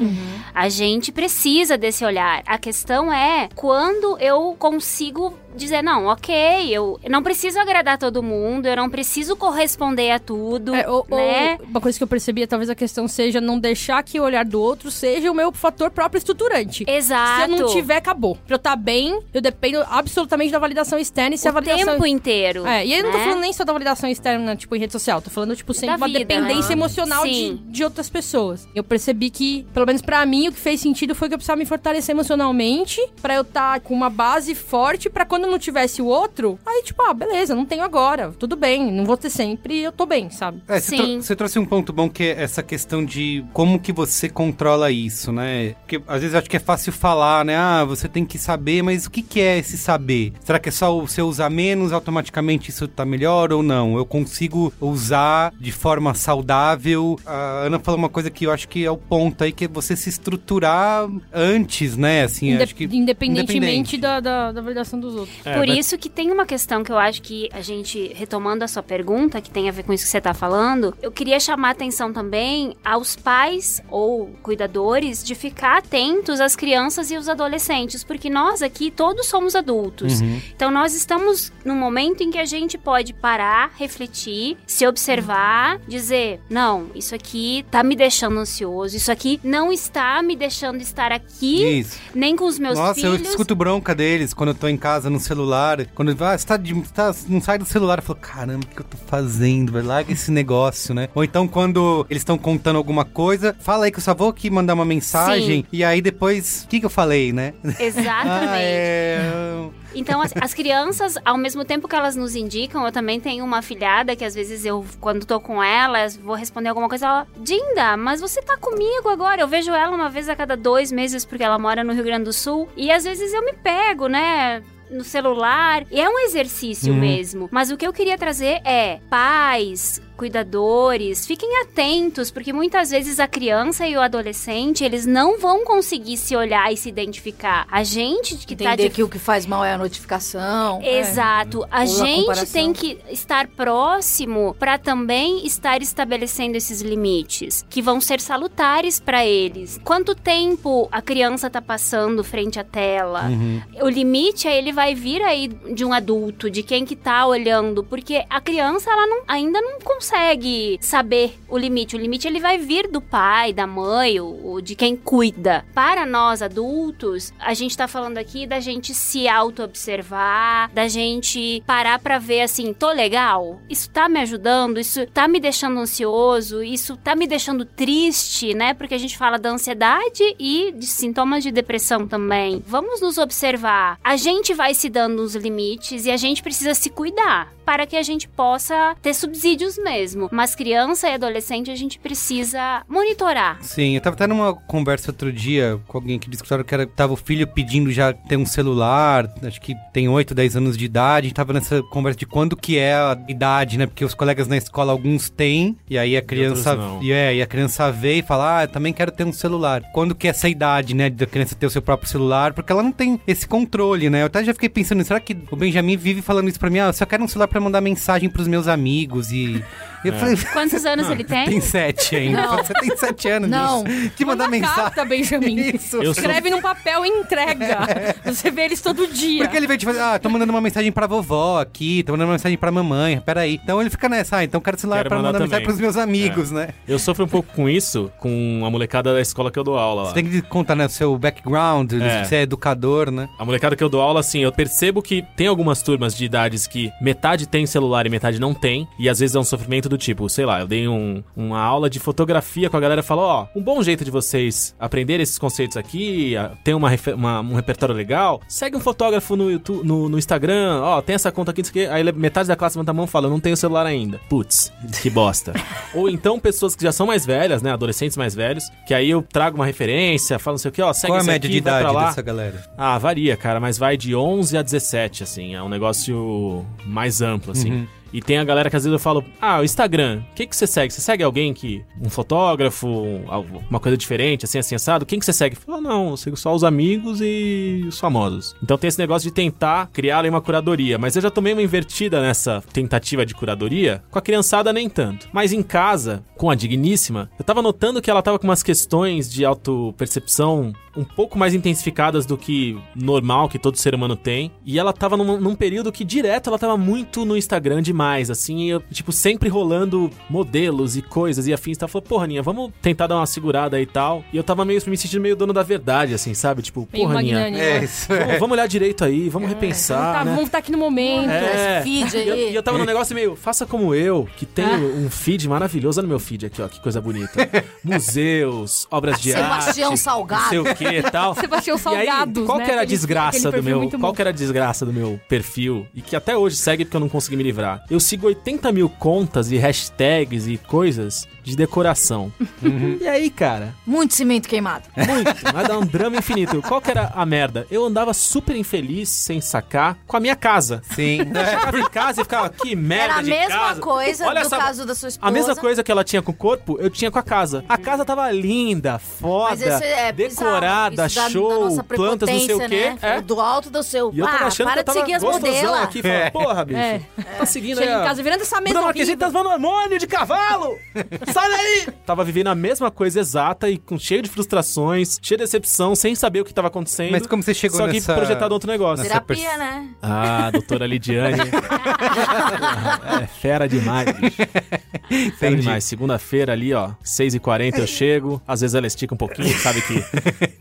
A gente precisa desse olhar. A questão é quando eu consigo dizer, não, ok, eu não preciso agradar todo mundo, eu não preciso corresponder a tudo, É, ou, ou né? uma coisa que eu percebi, talvez a questão seja não deixar que o olhar do outro seja o meu fator próprio estruturante. Exato. Se eu não tiver, acabou. Pra eu estar bem, eu dependo absolutamente da validação externa e se a o validação. tempo inteiro. É, e aí eu não tô né? falando nem só da validação externa, tipo, em rede social. Tô falando, tipo, sempre Da uma vida, dependência né? emocional de, Sim. de outras pessoas. Eu percebi que, pelo menos pra mim, o que fez sentido foi que eu precisava me fortalecer emocionalmente pra eu estar com uma base forte pra quando não tivesse o outro, aí, tipo, ah, beleza, não tenho agora. Tudo bem, não vou ter sempre, eu tô bem, sabe? É, você, Sim. trou- você trouxe um ponto bom que é essa questão de como que você controla isso, né? Porque às vezes eu acho que é fácil falar, né? Ah, você tem que saber, mas o que, que é esse saber? Será que é só você usar menos, automaticamente isso tá melhor ou não? Eu consigo usar de forma saudável? A Ana falou uma coisa que eu acho que é o ponto aí, que é você se estruturar antes, né? Assim, Inde- acho que... independentemente independente. da, da, da validação dos outros. É, Por mas- isso que tem uma questão que eu acho que a gente, retomando a sua pergunta, que tem a ver com isso que você tá falando, eu queria chamar atenção também aos pais ou cuidadores de ficar atentos às crianças e aos adolescentes, porque nós aqui todos somos adultos. Então nós estamos num momento em que a gente pode parar, refletir, se observar, dizer: não, isso aqui tá me deixando ansioso, isso aqui não está me deixando estar aqui, Isso. nem com os meus Nossa, filhos. eu escuto bronca deles quando eu tô em casa no celular. Quando ah, você tá, de, tá- não sai do celular, eu falo, caramba, o que eu tô fazendo? Vai larga esse negócio, né? Ou então quando eles estão contando alguma coisa, fala aí que eu só vou aqui mandar uma mensagem Sim. e aí depois, o que que eu falei, né? Exatamente. Ah, é... Então, as, as crianças, ao mesmo tempo que elas nos indicam, eu também tenho uma afilhada que às vezes eu, quando tô com elas, vou responder alguma coisa, ela, Dinda, mas você tá comigo agora? Eu vejo ela uma vez a cada dois meses, porque ela mora no Rio Grande do Sul, e às vezes eu me pego, né? No celular, e é um exercício Uhum. mesmo. Mas o que eu queria trazer é pais, cuidadores, fiquem atentos, porque muitas vezes a criança e o adolescente, eles não vão conseguir se olhar e se identificar. A gente que tá Entender de que o que faz mal é a notificação. Exato. A Ou a gente comparação. tem que estar próximo para também estar estabelecendo esses limites, que vão ser salutares para eles. Quanto tempo a criança tá passando frente à tela? Uhum. O limite aí ele vai vir aí de um adulto, de quem que tá olhando, porque a criança ela não- ainda não consegue saber o limite. O limite ele vai vir do pai, da mãe, ou, ou de quem cuida. Para nós adultos, a gente tá falando aqui da gente se auto-observar, da gente parar pra ver assim, tô legal? Isso tá me ajudando? Isso tá me deixando ansioso? Isso tá me deixando triste, né? Porque a gente fala da ansiedade e de sintomas de depressão também. Vamos nos observar. A gente vai se dando os limites e a gente precisa se cuidar para que a gente possa ter subsídios mesmo. Mas criança e adolescente a gente precisa monitorar. Sim, eu tava até numa conversa outro dia com alguém que discutiram que era, tava o filho pedindo já ter um celular, acho que tem 8, 10 anos de idade, a gente tava nessa conversa de quando que é a idade, né? Porque os colegas na escola, alguns têm, e aí a criança. E, é, e a criança vê e fala, ah, eu também quero ter um celular. Quando que é essa idade, né, da criança ter o seu próprio celular? Porque ela não tem esse controle, né? Eu até já fiquei pensando, será que o Benjamin vive falando isso pra mim? Ah, eu só quero um celular pra mandar mensagem pros meus amigos e. Eu falei, Quantos anos ele tem? tem sete ainda. Não. Você tem sete anos. Não. Que mandar Manda mensagem. carta, Benjamin. Isso. Eu sou- Escreve num papel e entrega. Você vê eles todo dia. Porque ele veio te fazer, ah, tô mandando uma mensagem pra vovó aqui, tô mandando uma mensagem pra mamãe, peraí. Então ele fica nessa, ah, então quero celular Quero pra mandar mandar mensagem pros meus amigos, né? Eu sofro um pouco com isso, com a molecada da escola que eu dou aula lá. Você tem que contar, né, o seu background, É. você é educador, né? A molecada que eu dou aula, assim, eu percebo que tem algumas turmas de idades que metade tem celular e metade não tem. E às vezes é um sofrimento do tipo, sei lá, eu dei um- uma aula de fotografia com a galera e falou: ó, um bom jeito de vocês aprenderem esses conceitos aqui, ter uma, uma- um repertório legal, segue um fotógrafo no, YouTube, no, no Instagram, ó, tem essa conta aqui, não sei o quê. Aí metade da classe levanta a mão e fala: eu não tenho celular ainda. Putz, que bosta. Ou então pessoas que já são mais velhas, né, adolescentes mais velhos, que aí eu trago uma referência, falo não sei o que, ó, segue Qual é a média aqui, de idade lá. dessa galera? Ah, varia, cara, mas vai de 11 a 17, assim. É um negócio mais amplo, assim. Uhum. E tem a galera que às vezes eu falo, ah, o Instagram, o que, que você segue? Você segue alguém que. Um fotógrafo, uma coisa diferente, assim, assim, assado? Quem que você segue? Fala, não, eu sigo só os amigos e os famosos. Então tem esse negócio de tentar criar uma curadoria. Mas eu já tomei uma invertida nessa tentativa de curadoria. Com a criançada, nem tanto. Mas em casa, com a digníssima, eu tava notando que ela tava com umas questões de autopercepção um pouco mais intensificadas do que normal, que todo ser humano tem. E ela tava num, num período que direto ela tava muito no Instagram demais, assim, e eu, tipo, sempre rolando modelos e coisas e afins. Ela falou, porra, Aninha, vamos tentar dar uma segurada aí e tal. E eu tava meio me sentindo meio dono da verdade, assim, sabe? Tipo, Meio porra, Aninha. É, isso vamos, é. vamos olhar direito aí, vamos Tá, repensar, né? vamos estar aqui no momento. É, Esse feed e eu, aí. e eu tava num negócio meio, faça como eu, que tenho um feed maravilhoso. Olha no meu feed aqui, ó, que coisa bonita. Museus, obras de Sebastião arte, Salgado. Que e tal. Sebastião E aí, Salgados, qual né? que era a desgraça aquele do meu, qual bom. que era a desgraça do meu perfil e que até hoje segue porque eu não consegui me livrar. Eu sigo 80 mil contas e hashtags e coisas de decoração. E aí, cara, Muito cimento queimado. muito, vai dar um drama infinito. Qual que era a merda? Eu andava super infeliz, sem sacar, com a minha casa. Sim. Eu chegava em casa e ficava, que merda Era a de mesma casa. coisa Olha do essa- caso da sua esposa. A mesma coisa que ela tinha com o corpo, eu tinha com a casa. A casa tava linda, foda, Mas esse é decorada, bizarro. Isso da- da show, nossa plantas, não sei o prepotência, quê. Né? É. Do alto do seu. E eu tava ah, achando para que eu de tava seguir as gostosão modelas. aqui. Falando, É. Porra, bicho. É. Tá seguindo Chega aí, em ó. casa, virando essa mesa Bruna Marquezine horrível. tá tomando hormônio de cavalo! Sai daí! Tava vivendo a mesma coisa exata e com cheio de frustrações, cheio de decepção, sem saber o que tava acontecendo. Mas como você chegou Só que nessa- projetado outro negócio. nessa Terapia, pers- né? Ah, doutora Lidiane. é fera demais, bicho. Fera Entendi. demais. Segunda-feira ali, ó, 6h40 eu chego. Às vezes ela estica um pouquinho, sabe que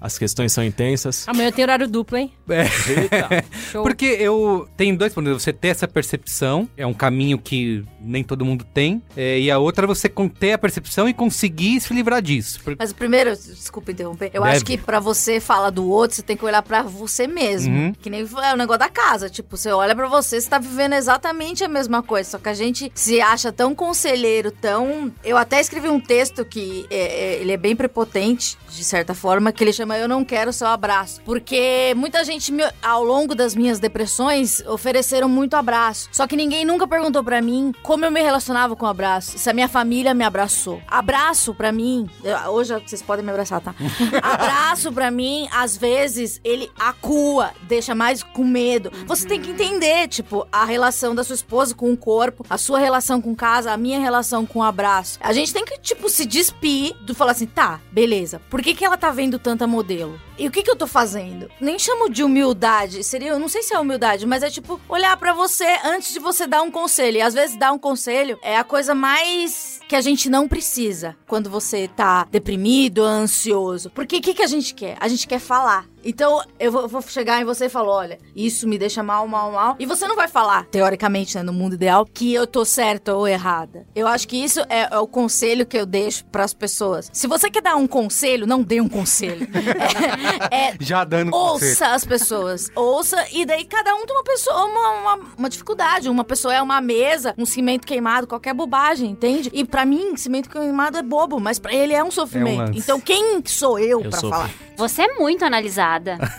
as questões são intensas. Amanhã tem horário duplo, hein? Eita. Show. Porque eu tenho dois pontos. Você ter essa percepção, é um caminho que nem todo mundo tem. é, e a outra é você ter a percepção e conseguir se livrar disso. Porque- Mas primeiro, desculpa interromper, eu Deve. acho que pra você falar do outro, você tem que olhar pra você mesmo. Uhum. Que nem é o negócio da casa. Tipo, você olha pra você, você tá vivendo exatamente a mesma coisa. Só que a gente se acha tão conselheiro, tão. Eu até escrevi um texto que é, é, ele é bem prepotente, de certa forma, que ele chama Eu Não Quero Seu Abraço. Porque muita gente, me- ao longo das minhas depressões, ofereceram muito abraço. Só que ninguém nunca perguntou pra mim como eu me relacionava com o abraço. Se a minha família me abraçou. Abraço pra mim, eu- hoje vocês podem me abraçar, tá? Abraço pra mim, às vezes, ele acua, deixa mais com medo. Você tem que entender, tipo, a relação da sua esposa com o corpo, a sua relação com casa, a minha relação com o abraço. A gente tem que, tipo, se despir do falar assim, tá, beleza. Por que, que ela tá vendo tanta modelo? E o que, que eu tô fazendo? Nem chamo de humildade. Seria, eu não sei se é humildade, mas é tipo olhar pra você antes de você dar um conselho. E às vezes dar um conselho é a coisa mais que a gente não precisa quando você tá deprimido, ansioso. Porque o que, que a gente quer? A gente quer falar. Então, eu vou, vou chegar em você e falar: olha, isso me deixa mal, mal, mal. E você não vai falar, teoricamente, né, no mundo ideal, que eu tô certa ou errada. Eu acho que isso é, é o conselho que eu deixo pras pessoas. Se você quer dar um conselho, não dê um conselho. É, é Já dando conselho. Ouça as pessoas. Ouça, e daí cada um tem uma pessoa, uma, uma, uma dificuldade. Uma pessoa é uma mesa, um cimento queimado, qualquer bobagem, entende? E pra mim, cimento queimado é bobo, mas pra ele é um sofrimento. lance. então quem sou eu, Eu pra sofro. falar? Você é muito analisada.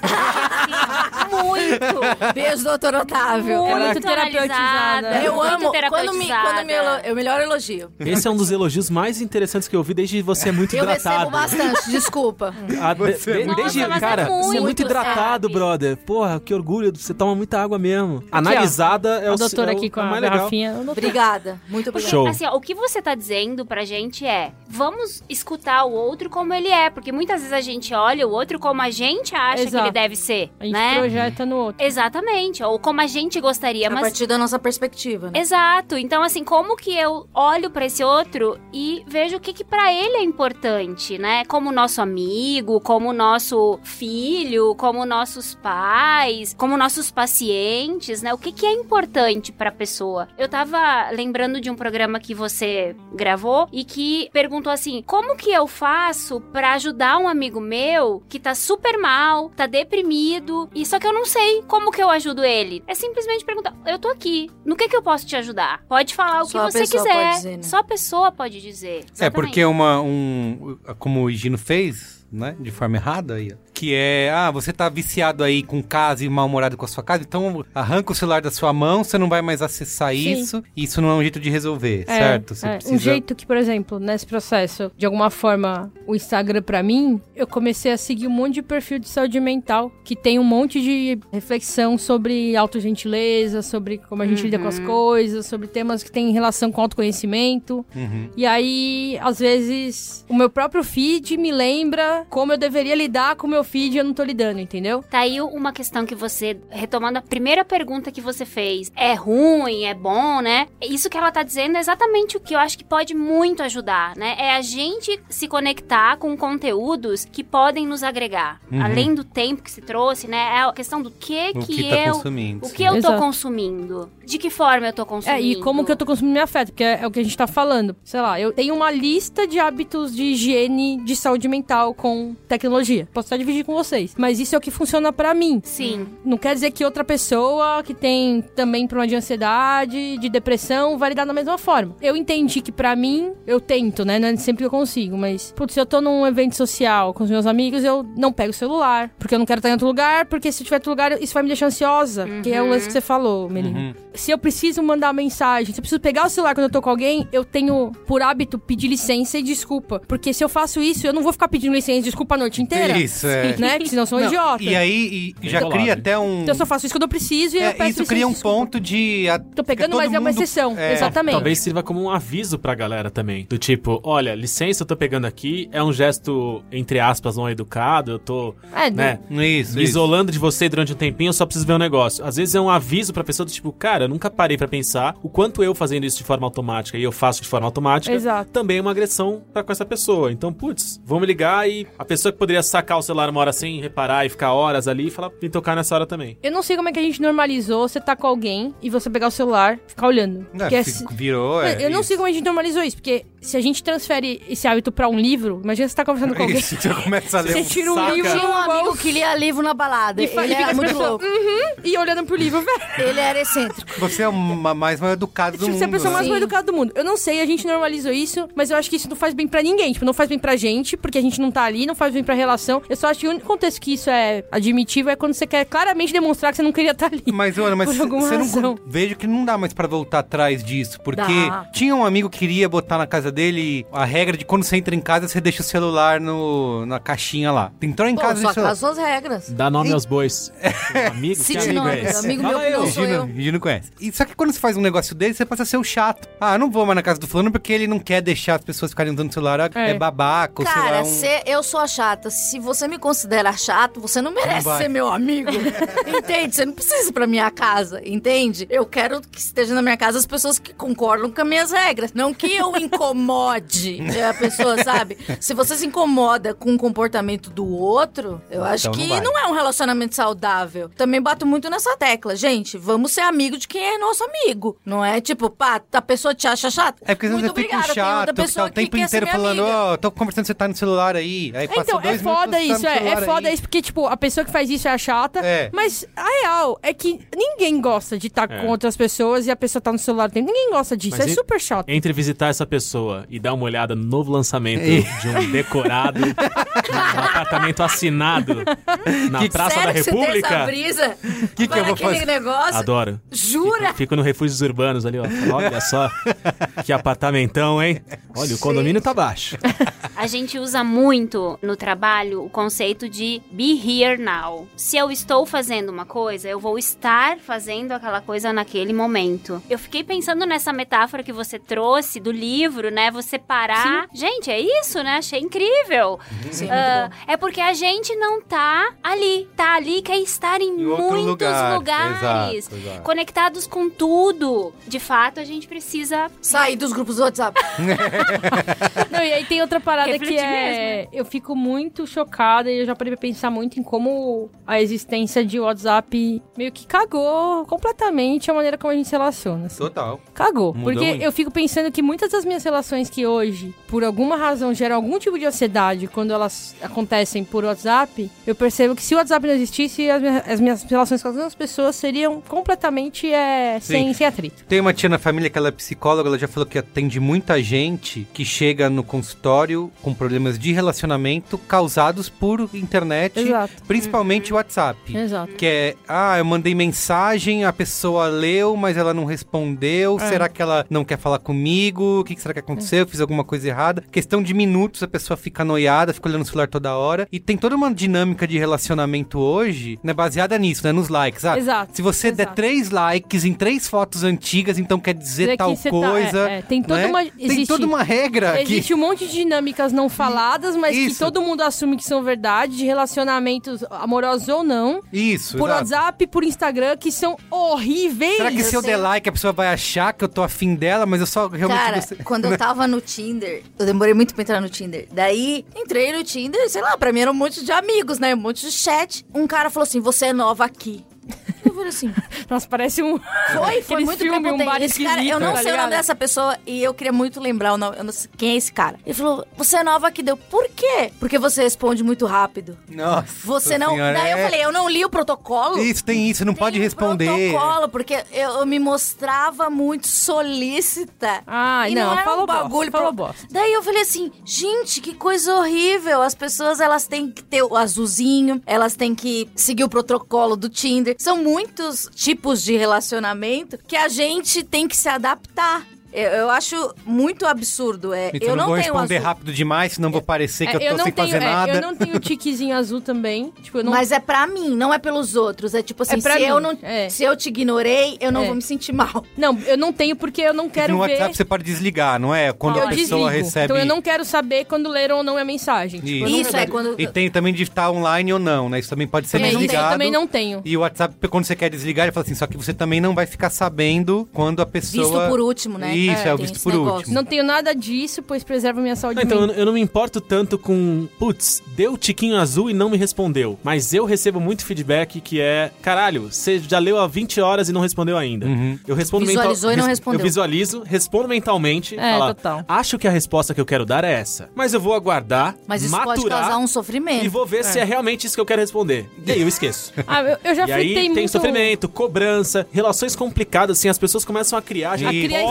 Muito! Beijo, doutor Otávio. Muito muito terapeutizada. Eu muito amo quando me, quando me elo, eu melhor elogio. Esse é um dos elogios mais interessantes que eu vi desde você é muito Eu hidratado. recebo bastante, desculpa. Ah, de- Você é de- muito desde, Nossa, mas é cara, você é muito muito, hidratado, sabe? brother. Porra, que orgulho. Você toma muita água mesmo. Analisada é o a doutora é o- aqui com é a mais legal. garrafinha. Eu não- Obrigada, muito obrigada. Show. Assim, ó, o que você tá dizendo pra gente é: vamos escutar o outro como ele é. Porque muitas vezes a gente olha o outro como a gente acha que Exato. ele deve ser, A gente né? projeta no outro. Exatamente, ou como a gente gostaria, A mas partir da nossa perspectiva, né? Exato. Então, assim, como que eu olho pra esse outro e vejo o que que para ele é importante, né? Como nosso amigo, como nosso filho, como nossos pais, como nossos pacientes, né? O que que é importante pra pessoa? Eu tava lembrando de um programa que você gravou e que perguntou assim: "Como que eu faço pra ajudar um amigo meu que tá super mal, tá deprimido, e só que eu não sei como que eu ajudo ele?" É simplesmente perguntar: "Eu tô aqui. No que que eu posso te ajudar?" Pode falar o Só a que você pessoa quiser. pode dizer, né? Só a pessoa pode dizer. É, porque uma, um, como o Higino fez, né, de forma errada aí, ó, que é, ah, você tá viciado aí com casa e mal-humorado com a sua casa, então arranca o celular da sua mão, você não vai mais acessar Sim. isso, e isso não é um jeito de resolver, É, certo? Você é. precisa... Um jeito que, por exemplo, nesse processo, de alguma forma, o Instagram pra mim, eu comecei a seguir um monte de perfil de saúde mental, que tem um monte de reflexão sobre autogentileza, sobre como a gente lida com as coisas, sobre temas que têm relação com autoconhecimento. Uhum. E aí, às vezes, o meu próprio feed me lembra como eu deveria lidar com o meu feed e eu não tô lidando, entendeu? Tá aí uma questão que você, retomando a primeira pergunta que você fez, é ruim, é bom, né? Isso que ela tá dizendo é exatamente o que eu acho que pode muito ajudar, né? É a gente se conectar com conteúdos que podem nos agregar. Uhum. Além do tempo que se trouxe, né? É a questão do que O que, que tá eu... consumindo. O sim. que eu tô Exato. consumindo? De que forma eu tô consumindo? É, e como que eu tô consumindo me afeta, porque é, é o que a gente tá falando. Sei lá, eu tenho uma lista de hábitos de higiene de saúde mental com tecnologia. Posso até dividir com vocês. Mas isso é o que funciona pra mim. Sim. Não quer dizer que outra pessoa que tem também problema de ansiedade, de depressão, vai lidar da mesma forma. Eu entendi que pra mim, eu tento, né? Não é sempre que eu consigo, mas, putz, se eu tô num evento social com os meus amigos, eu não pego o celular, porque eu não quero estar em outro lugar, porque se eu tiver em outro lugar, isso vai me deixar ansiosa, que é o lance que você falou, Melina. Uhum. Se eu preciso mandar uma mensagem, se eu preciso pegar o celular quando eu tô com alguém, eu tenho por hábito pedir licença e desculpa. Porque se eu faço isso, eu não vou ficar pedindo licença e desculpa a noite inteira. Isso, é. Né? Porque senão eu sou um idiota. E aí, e já bolado, cria até um... Então eu só faço isso quando eu preciso e eu É, peço isso cria um desculpa. ponto de... a- Tô pegando, mas todo é uma mundo- exceção. é, Exatamente. Talvez sirva como um aviso pra galera também. Do tipo, olha, licença, eu tô pegando aqui. É um gesto, entre aspas, não educado. Eu tô, É, né, Isso, me isso. isolando de você durante um tempinho, eu só preciso ver um negócio. Às vezes é um aviso pra pessoa do tipo, cara, eu nunca parei pra pensar o quanto eu fazendo isso de forma automática e eu faço de forma automática Exato. também é uma agressão pra com essa pessoa. Então, putz, vamos ligar e a pessoa que poderia sacar o celular uma hora sem reparar e ficar horas ali e falar, me tocar nessa hora também. Eu não sei como é que a gente normalizou você tá com alguém e você pegar o celular e ficar olhando. É, Porque é se- virou, é, eu não isso. sei como a gente normalizou isso, porque se a gente transfere esse hábito pra um livro, imagina você tá conversando com alguém. Isso, você começa a ler Você um tira um saca. livro Tinha um amigo que lia livro na balada. E Ele e era fica muito louco. E olhando pro livro, velho. Ele era excêntrico. Você é o ma- mais mal educado do Tipo, mundo. você é a pessoa né? mais mal educada do mundo. Eu não sei, a gente normalizou isso, mas eu acho que isso não faz bem pra ninguém. Tipo, não faz bem pra gente, porque a gente não tá ali, não faz bem pra relação. Eu só acho que o único contexto que isso é admitível é quando você quer claramente demonstrar que você não queria estar ali. Mas, olha, mas você não vejo que não dá mais pra voltar atrás disso, porque Dá. tinha um amigo que queria botar na casa dele a regra de quando você entra em casa, você deixa o celular no, na caixinha lá. Entrou em Pô, casa, deixa o casa, suas regras. Dá nome aos bois. Um amigo, que Cite amigo é esse? amigo meu que não sou Gino, eu. Gino conhece. E, só que quando você faz um negócio desse, você passa a ser o chato. Ah, não vou mais na casa do fulano porque ele não quer deixar as pessoas ficarem usando o celular. É, É. babaca, ou sei lá. Cara, Um... se eu sou a chata. Se você me considera chato, você não merece vai. ser meu amigo. entende? Você não precisa ir pra minha casa, entende? Eu quero que esteja na minha casa as pessoas que concordam com as minhas regras. Não que eu incomode a pessoa, sabe? Se você se incomoda com o comportamento do outro, eu acho Então não que vai. não é um relacionamento saudável. Também bato muito nessa tecla. Gente, vamos ser amigo de quem é nosso amigo. Não é tipo, pá, a pessoa te acha chato? É porque muito fico obrigada, tem chato, outra que tá pessoa o tempo que ser inteiro falando, ó, tô conversando, você tá no celular aí. Aí passa Então, é foda minutos, isso, você no é, é foda aí. isso, porque, tipo, a pessoa que faz isso é a chata, É. mas a real é que ninguém gosta de estar É. com outras pessoas e a pessoa tá no celular tempo. Ninguém gosta disso, Mas é super chato. Entre visitar essa pessoa e dar uma olhada no novo lançamento Ei. de um decorado, um apartamento assinado na Praça Sério da que você tem essa República. brisa? Que que eu vou fazer? negócio? Adoro. Jura? Fico no refúgios urbanos ali, ó. Olha só. Que apartamentão, hein? Olha, o condomínio tá baixo. A gente usa muito no trabalho o conceito de be here now. Se eu estou fazendo uma coisa, eu vou estar fazendo aquela coisa naquele momento. Eu fiquei pensando nessa metáfora que você trouxe do livro, né? Você parar. Gente, é isso, né? Achei incrível. Sim, bom. é porque a gente não tá ali. Tá ali quer estar em, Em muitos lugar. lugares, Exato, exato. conectados com tudo. De fato, a gente precisa Sair dos grupos do WhatsApp. Não, e aí tem outra parada que é. Eu fico muito chocada e eu já parei pra pensar muito em como a existência de WhatsApp meio que cagou completamente a maneira como a gente se relaciona. assim. Total. Cagou. Mudou porque muito. eu fico pensando que muitas das minhas relações que hoje, por alguma razão, geram algum tipo de ansiedade quando elas acontecem por WhatsApp, eu percebo que se o WhatsApp não existisse, as minhas, as minhas relações com as outras pessoas seriam completamente é, sem, sem atrito. Tem uma tia na família que ela é psicóloga, ela já falou que atende muita gente que chega no consultório com problemas de relacionamento causados por internet, Exato. principalmente o WhatsApp. Exato. Que é, ah, eu mandei mensagem, a pessoa leu, mas ela não respondeu. É. Será que ela não quer falar comigo? O que será que aconteceu? Eu fiz alguma coisa errada. Questão de minutos, a pessoa fica noiada, fica olhando o celular toda hora. E tem toda uma dinâmica de relacionamento hoje, né, baseada nisso, né, nos likes. Ah, Exato, Se você der exato. três likes em três fotos antigas, então quer dizer que tal tá- coisa. é, é, tem toda né? uma- Tem existe- toda uma regra que... Existe um monte de dinâmicas não faladas, mas que Isso. todo mundo assume que são verdade, de relacionamentos amorosos ou não. Isso, Por exato. WhatsApp, por Instagram, que são horríveis. Será que se eu sei. der like a pessoa vai achar que eu tô afim dela, mas eu só realmente Cara, gostei- quando eu tava no Tinder, eu demorei muito pra entrar no Tinder. Daí, entrei no Tinder, sei lá, pra mim era um monte de amigos, né? Um monte chat. Um cara falou assim: você é nova aqui. Falei assim, Nossa, parece um. foi, foi muito filme, um bar Esse cara, eu não tá sei o nome ligado? dessa pessoa e eu queria muito lembrar o nome, eu não sei quem é esse cara. Ele falou, você é nova aqui. Deu, por quê? Porque você responde muito rápido. Nossa Você não... senhora, Daí eu é- falei, eu não li o protocolo. Isso, tem isso, não pode Tem um responder. protocolo, porque eu, eu me mostrava muito solícita. Ah, E não, era falou um bagulho bosta, falou pro- bosta. Daí eu falei assim, gente, que coisa horrível. As pessoas, elas têm que ter o azulzinho, elas têm que seguir o protocolo do Tinder. São muitos tipos de relacionamento que a gente tem que se adaptar. Eu, eu acho muito absurdo. É, Então eu eu não, não, vou tenho responder azul. rápido demais, senão vou parecer que É, eu tô não sem tenho, fazer é, nada. eu não tenho tiquezinho azul também. Tipo, eu não. Mas é pra mim, não é pelos outros. É tipo assim, É se, eu não, é. se eu te ignorei, eu não É. vou me sentir mal. Não, eu não tenho porque eu não quero no ver. WhatsApp você pode desligar, não é? Quando eu a pessoa desligo. recebe. Então eu não quero saber quando leram ou não a mensagem. Tipo, não Isso é quando... E tem também de estar online ou não, né? Isso também pode ser É, isso desligado. eu também não tenho. E o WhatsApp, quando você quer desligar, ele fala assim, só que você também não vai ficar sabendo quando a pessoa... Visto por último, né? Isso, é, o tem visto por negócio. último. Não tenho nada disso, pois preserva minha saúde Não, então, eu, mental. eu não me importo tanto com. Putz, deu tiquinho azul e não me respondeu. Mas eu recebo muito feedback que é: caralho, você já leu há 20 horas e não respondeu ainda. Uhum. Eu respondo Visualizou e não res- respondeu. Eu visualizo, respondo mentalmente. É, falar, total. Acho que a resposta que eu quero dar é essa. Mas eu vou aguardar. Mas isso maturar, pode causar um sofrimento. E vou ver se é realmente isso que eu quero responder. E aí eu esqueço. Ah, eu, eu já e aí fritei tem muito. sofrimento, cobrança, relações complicadas, assim, as pessoas começam a criar já A criar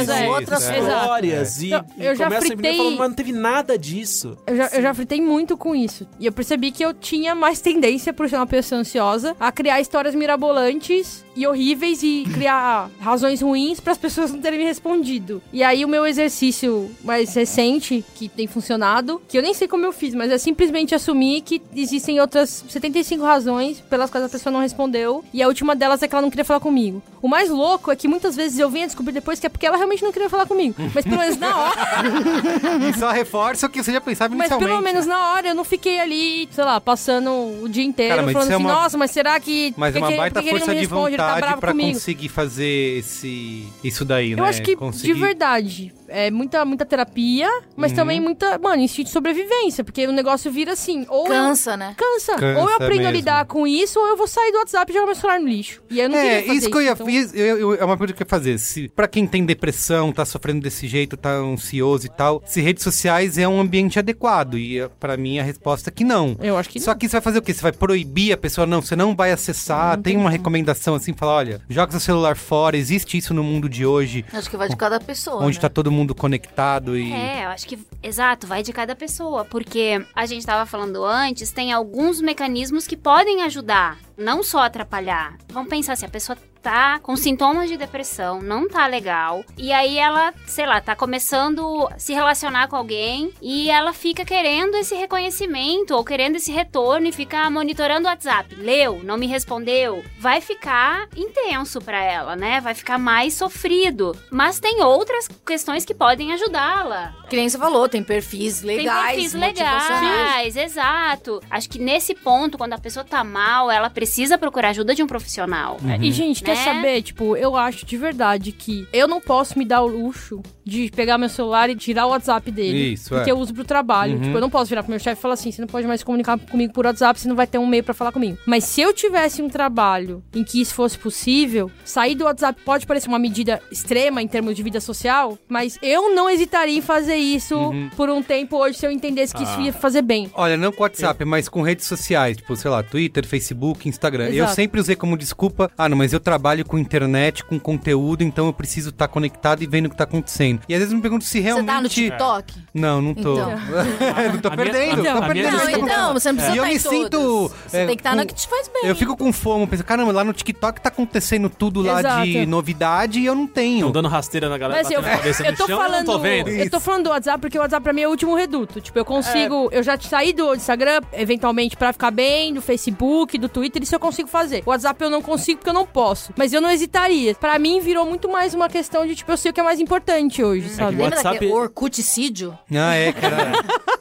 histórias, é. Outras é. histórias e, Não, e eu já começam a fritei- falando, mas não teve nada disso. Eu já, eu já fritei muito com isso. E eu percebi que eu tinha mais tendência, por ser uma pessoa ansiosa, a criar histórias mirabolantes e horríveis e criar razões ruins para as pessoas não terem me respondido. E aí o meu exercício mais recente, que tem funcionado, que eu nem sei como eu fiz, mas é simplesmente assumir que existem outras 75 razões pelas quais a pessoa não respondeu. E a última delas é que ela não queria falar comigo. O mais louco é que muitas vezes eu venho a descobrir depois que é porque ela realmente não queria falar comigo. Mas pelo menos na hora. E só reforça o que você já pensava Mas inicialmente. pelo menos na hora eu não fiquei ali, sei lá, passando o dia inteiro Cara, mas falando é assim, uma- nossa, mas será que. Mas que uma baita força de responde? Tá vontade pra comigo. conseguir fazer esse, isso daí, né? Eu acho que, conseguir... de verdade, é muita, muita terapia, mas Uhum. também muita, mano, instinto de sobrevivência, porque o negócio vira assim, ou eu- Cansa, né? Cansa. Cansa Ou eu aprendo a mesmo. lidar com isso, ou eu vou sair do WhatsApp e jogar meu celular no lixo. E aí eu não É, queria fazer isso que eu ia então- eu, eu- é uma pergunta que eu ia fazer. Se, pra quem tem depressão, tá sofrendo desse jeito, tá ansioso e tal, se redes sociais é um ambiente adequado. E eh, pra mim a resposta é que não. Eu acho que Só que você vai fazer o quê? Você vai proibir a pessoa? Não, você não vai acessar. tem uma recomendação assim, falar, olha, joga seu celular fora, existe isso no mundo de hoje, Acho que vai de cada pessoa. onde né? tá todo mundo conectado e... É, eu acho que, exato, vai de cada pessoa, porque a gente tava falando antes, tem alguns mecanismos que podem ajudar, não só atrapalhar. Vamos pensar se a pessoa tá com sintomas de depressão, não tá legal. E aí ela, sei lá, tá começando a se relacionar com alguém e ela fica querendo esse reconhecimento ou querendo esse retorno e fica monitorando o WhatsApp. Leu, não me respondeu. Vai ficar intenso pra ela, né? Vai ficar mais sofrido. Mas tem outras questões que podem ajudá-la. Que nem você falou, tem perfis legais. Tem perfis legais, exato. Acho que nesse ponto, quando a pessoa tá mal, ela precisa procurar ajuda de um profissional. E, gente, quer Né? saber? Tipo, eu acho de verdade que eu não posso me dar o luxo de pegar meu celular e tirar o WhatsApp dele. Isso, Porque é. eu uso pro trabalho. Uhum. Tipo, eu não posso virar pro meu chefe e falar assim: você não pode mais comunicar comigo por WhatsApp, você não vai ter um meio pra falar comigo. Mas se eu tivesse um trabalho em que isso fosse possível, sair do WhatsApp pode parecer uma medida extrema em termos de vida social, mas eu não hesitaria em fazer isso Uhum. por um tempo hoje se eu entendesse que isso ia fazer bem. Olha, não com WhatsApp, mas com redes sociais, tipo, sei lá, Twitter, Facebook, Instagram. Eu Exato. sempre usei como desculpa, ah, não, mas eu trabalho com internet, com conteúdo, então eu preciso estar conectado e vendo o que tá acontecendo. E às vezes eu me pergunto se Você realmente... tá no TikTok? Não, não tô. Então. não tô A minha- perdendo, tô minha perdendo. Não, esse desculpa. então, você não precisa E eu estar me sinto. Você é, tem que estar com- na que te faz bem. Eu fico com fome, penso, caramba, lá no TikTok tá acontecendo tudo lá Exato. de novidade e eu não tenho. Estão dando rasteira na galera, Mas eu, cabeça eu no tô chão, falando, eu não tô vendo. eu tô falando do WhatsApp porque o WhatsApp pra mim é o último reduto. Tipo, eu consigo, É. eu já saí do Instagram eventualmente pra ficar bem, do Facebook, do Twitter, isso eu consigo fazer. O WhatsApp eu não consigo porque eu não posso, mas eu não hesitaria. Pra mim virou muito mais uma questão de tipo, eu sei o que é mais importante hoje, sabe? Lembra WhatsApp- daquele Orkuticídio? Ah, é, era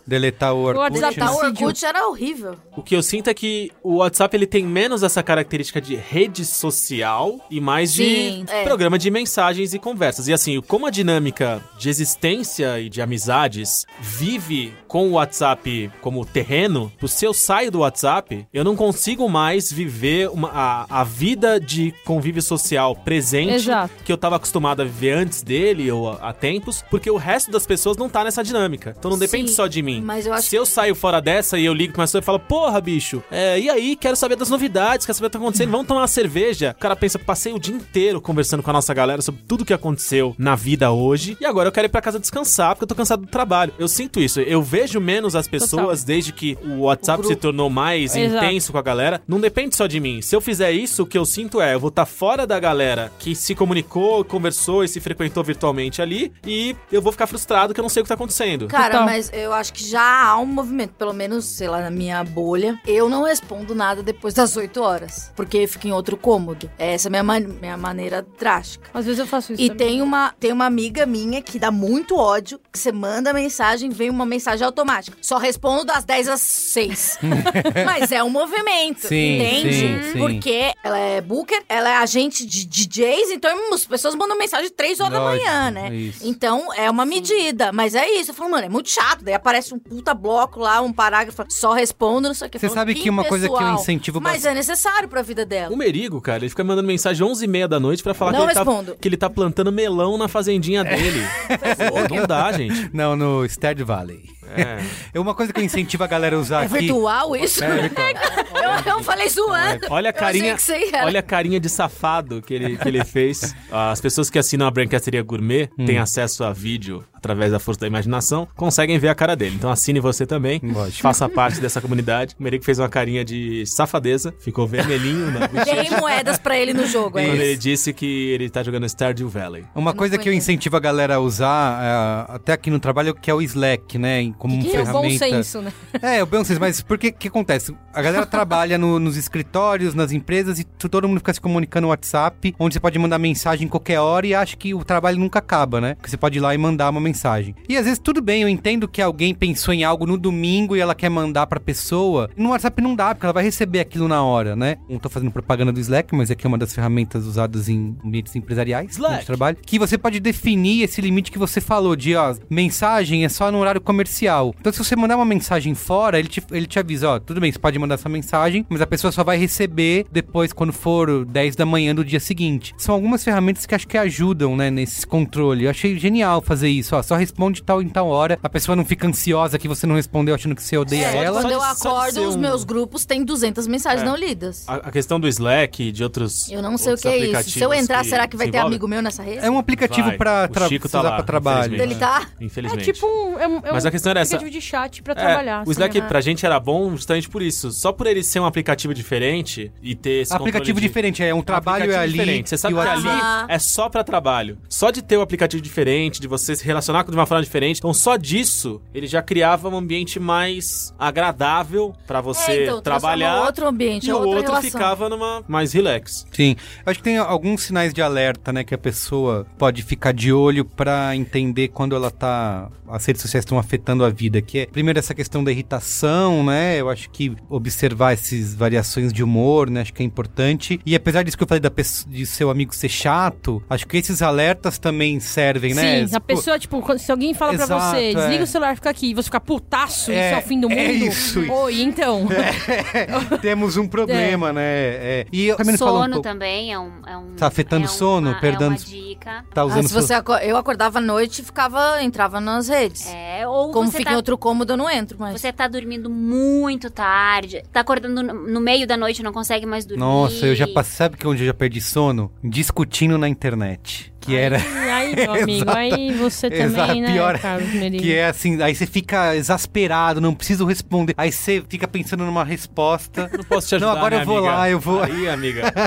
deletar o Orkut. WhatsApp Tá, o. Orkut era horrível. O que eu sinto é que o WhatsApp ele tem menos essa característica de rede social e mais Sim, de é. programa de mensagens e conversas. E assim, como a dinâmica de existência e de amizades vive com o WhatsApp como terreno, se eu saio do WhatsApp, eu não consigo mais viver uma- a, a vida de convívio social presente Exato. que eu tava acostumado a viver antes dele ou há tempos, porque o resto das pessoas não tá nessa dinâmica. Então não depende Sim, só de mim. mas eu acho Se eu saio fora dessa e eu ligo pra uma pessoa e falo, porra, bicho, é, e aí, quero saber das novidades, quero saber o que tá acontecendo, vamos tomar uma cerveja. O cara pensa, passei o dia inteiro conversando com a nossa galera sobre tudo que aconteceu na vida hoje, e agora eu quero ir pra casa descansar, porque eu tô cansado do trabalho. Eu sinto isso, eu vejo menos as pessoas desde que o WhatsApp O se tornou mais Exato. intenso com a galera. Não depende só de mim. Se eu fizer isso, o que eu sinto é, eu vou estar fora da galera que se comunicou, conversou e se frequentou virtualmente ali, e eu vou ficar frustrado que eu não sei o que tá acontecendo. Cara, Total. mas eu acho que já há um movimento, pelo menos, sei lá, na minha bolha. Eu não respondo nada depois das 8 horas, porque eu fico em outro cômodo. Essa é a minha, man- minha maneira drástica. Às vezes eu faço isso E também. tem uma, tem uma amiga minha que dá muito ódio, que você manda mensagem, vem uma mensagem automática. Só respondo das 10 às 6. Mas é um movimento, Sim, entende? Sim, sim. Porque ela é booker, ela é agente de DJs, então as pessoas mandam mensagem 3 horas Lógico, da manhã, né? é isso. Então é uma medida, mas é isso. Eu falo, mano, é muito chato. Daí aparece um puta bloco lá, um parágrafo, só respondo, não sei o que. Você falo, sabe que uma coisa que eu pessoal. incentivo Mas bastante- é necessário pra vida dela. O Merigo, cara, ele fica mandando mensagem 11 e meia da noite pra falar Não que ele, tá, que ele tá plantando melão na fazendinha dele. Pô, não dá, gente. Não, no Stardew Valley. É. É uma coisa que eu incentivo a galera a usar É aqui. virtual isso? É virtual. eu, eu falei zoando. Olha a carinha, olha a carinha de safado que ele, que ele fez. As pessoas que assinam a Brancasteria Gourmet Hum. têm acesso a vídeo através da força da imaginação, conseguem ver a cara dele. Então assine você também, Lógico. faça parte dessa comunidade. O Merigo fez uma carinha de safadeza, ficou vermelhinho na Dei moedas pra ele no jogo, é quando ele isso. disse que ele tá jogando Stardew Valley. Uma não coisa que eu incentivo a galera a usar, é, até aqui no trabalho, que é o Slack, né? Como Que é o bom ferramenta. senso, né? É, o bom senso, mas por que que acontece? A galera trabalha no- nos escritórios, nas empresas e todo mundo fica se comunicando no WhatsApp, onde você pode mandar mensagem em qualquer hora e acha que o trabalho nunca acaba, né? Porque você pode ir lá e mandar uma mensagem. E às vezes tudo bem, eu entendo que alguém pensou em algo no domingo e ela quer mandar pra pessoa. No WhatsApp não dá, porque ela vai receber aquilo na hora, né? Não tô fazendo propaganda do Slack, mas aqui é uma das ferramentas usadas em ambientes empresariais, Slack. de trabalho, que você pode definir esse limite que você falou de, ó, mensagem é só no horário comercial. Então se você mandar uma mensagem fora, ele te, ele te avisa, ó, tudo bem, você pode mandar essa mensagem, mas a pessoa só vai receber depois quando for 10 da manhã do dia seguinte. São algumas ferramentas que acho que ajudam, né, nesse controle. Eu achei genial fazer isso, ó, só responde tal em tal hora. A pessoa não fica ansiosa que você não respondeu achando que você odeia É, ela. Quando eu acordo, os meus grupos têm 200 mensagens É. não lidas. A, a questão do Slack e de outros. Eu não sei o que é isso. Se eu entrar, será que vai ter amigo meu nessa rede? É um aplicativo Vai. pra O tra tá usar lá, pra trabalho. infelizmente. Ele tá? É Infelizmente. tipo um. É um, é Mas a questão era essa. aplicativo de chat pra É, trabalhar. o Slack né? pra gente era bom justamente por isso. Só por ele ser um aplicativo diferente e ter esse Aplicativo de- diferente, é um trabalho é ali. diferente. Você sabe que ali Ah. é só pra trabalho. Só de ter o aplicativo diferente, de você se relacionar de uma forma diferente. Então, só disso, ele já criava um ambiente mais agradável pra você É, então, trabalhar. outro ambiente, e é o outra outro relação. ficava numa mais relax. Sim. Eu acho que tem alguns sinais de alerta, né, que a pessoa pode ficar de olho pra entender quando ela tá as redes sociais estão afetando a vida, que é primeiro essa questão da irritação, né? Eu acho que observar essas variações de humor, né, acho que é importante. E apesar disso que eu falei da pessoa, de seu amigo ser chato, acho que esses alertas também servem, né? Sim, a pessoa, tipo, quando- se alguém fala pra Exato, você, desliga é. o celular, fica aqui, e você fica putaço, É, isso é o fim do mundo. é isso, isso. Oi, então. temos um problema, né? É. E eu também um Sono pouco- também é um. É um Tá afetando é o sono, uma, perdendo- É uma dica. Tá Ah, usando se seu- você aco- Eu acordava à noite e ficava, entrava nas redes. É, ou Como você fica tá, em outro cômodo, eu não entro, mas... você tá dormindo muito tarde, tá acordando no, meio da noite não consegue mais dormir. Nossa, eu já passei. Sabe que onde eu já perdi sono? Discutindo na internet. Que era. Aí, meu amigo, Exato. aí você também, Exato, né, pior Carlos Merigo? Que é assim, aí você fica exasperado, não preciso responder. Aí você fica pensando numa resposta. Não posso te ajudar, Não, agora né, eu vou amiga? lá, eu vou. Aí, amiga.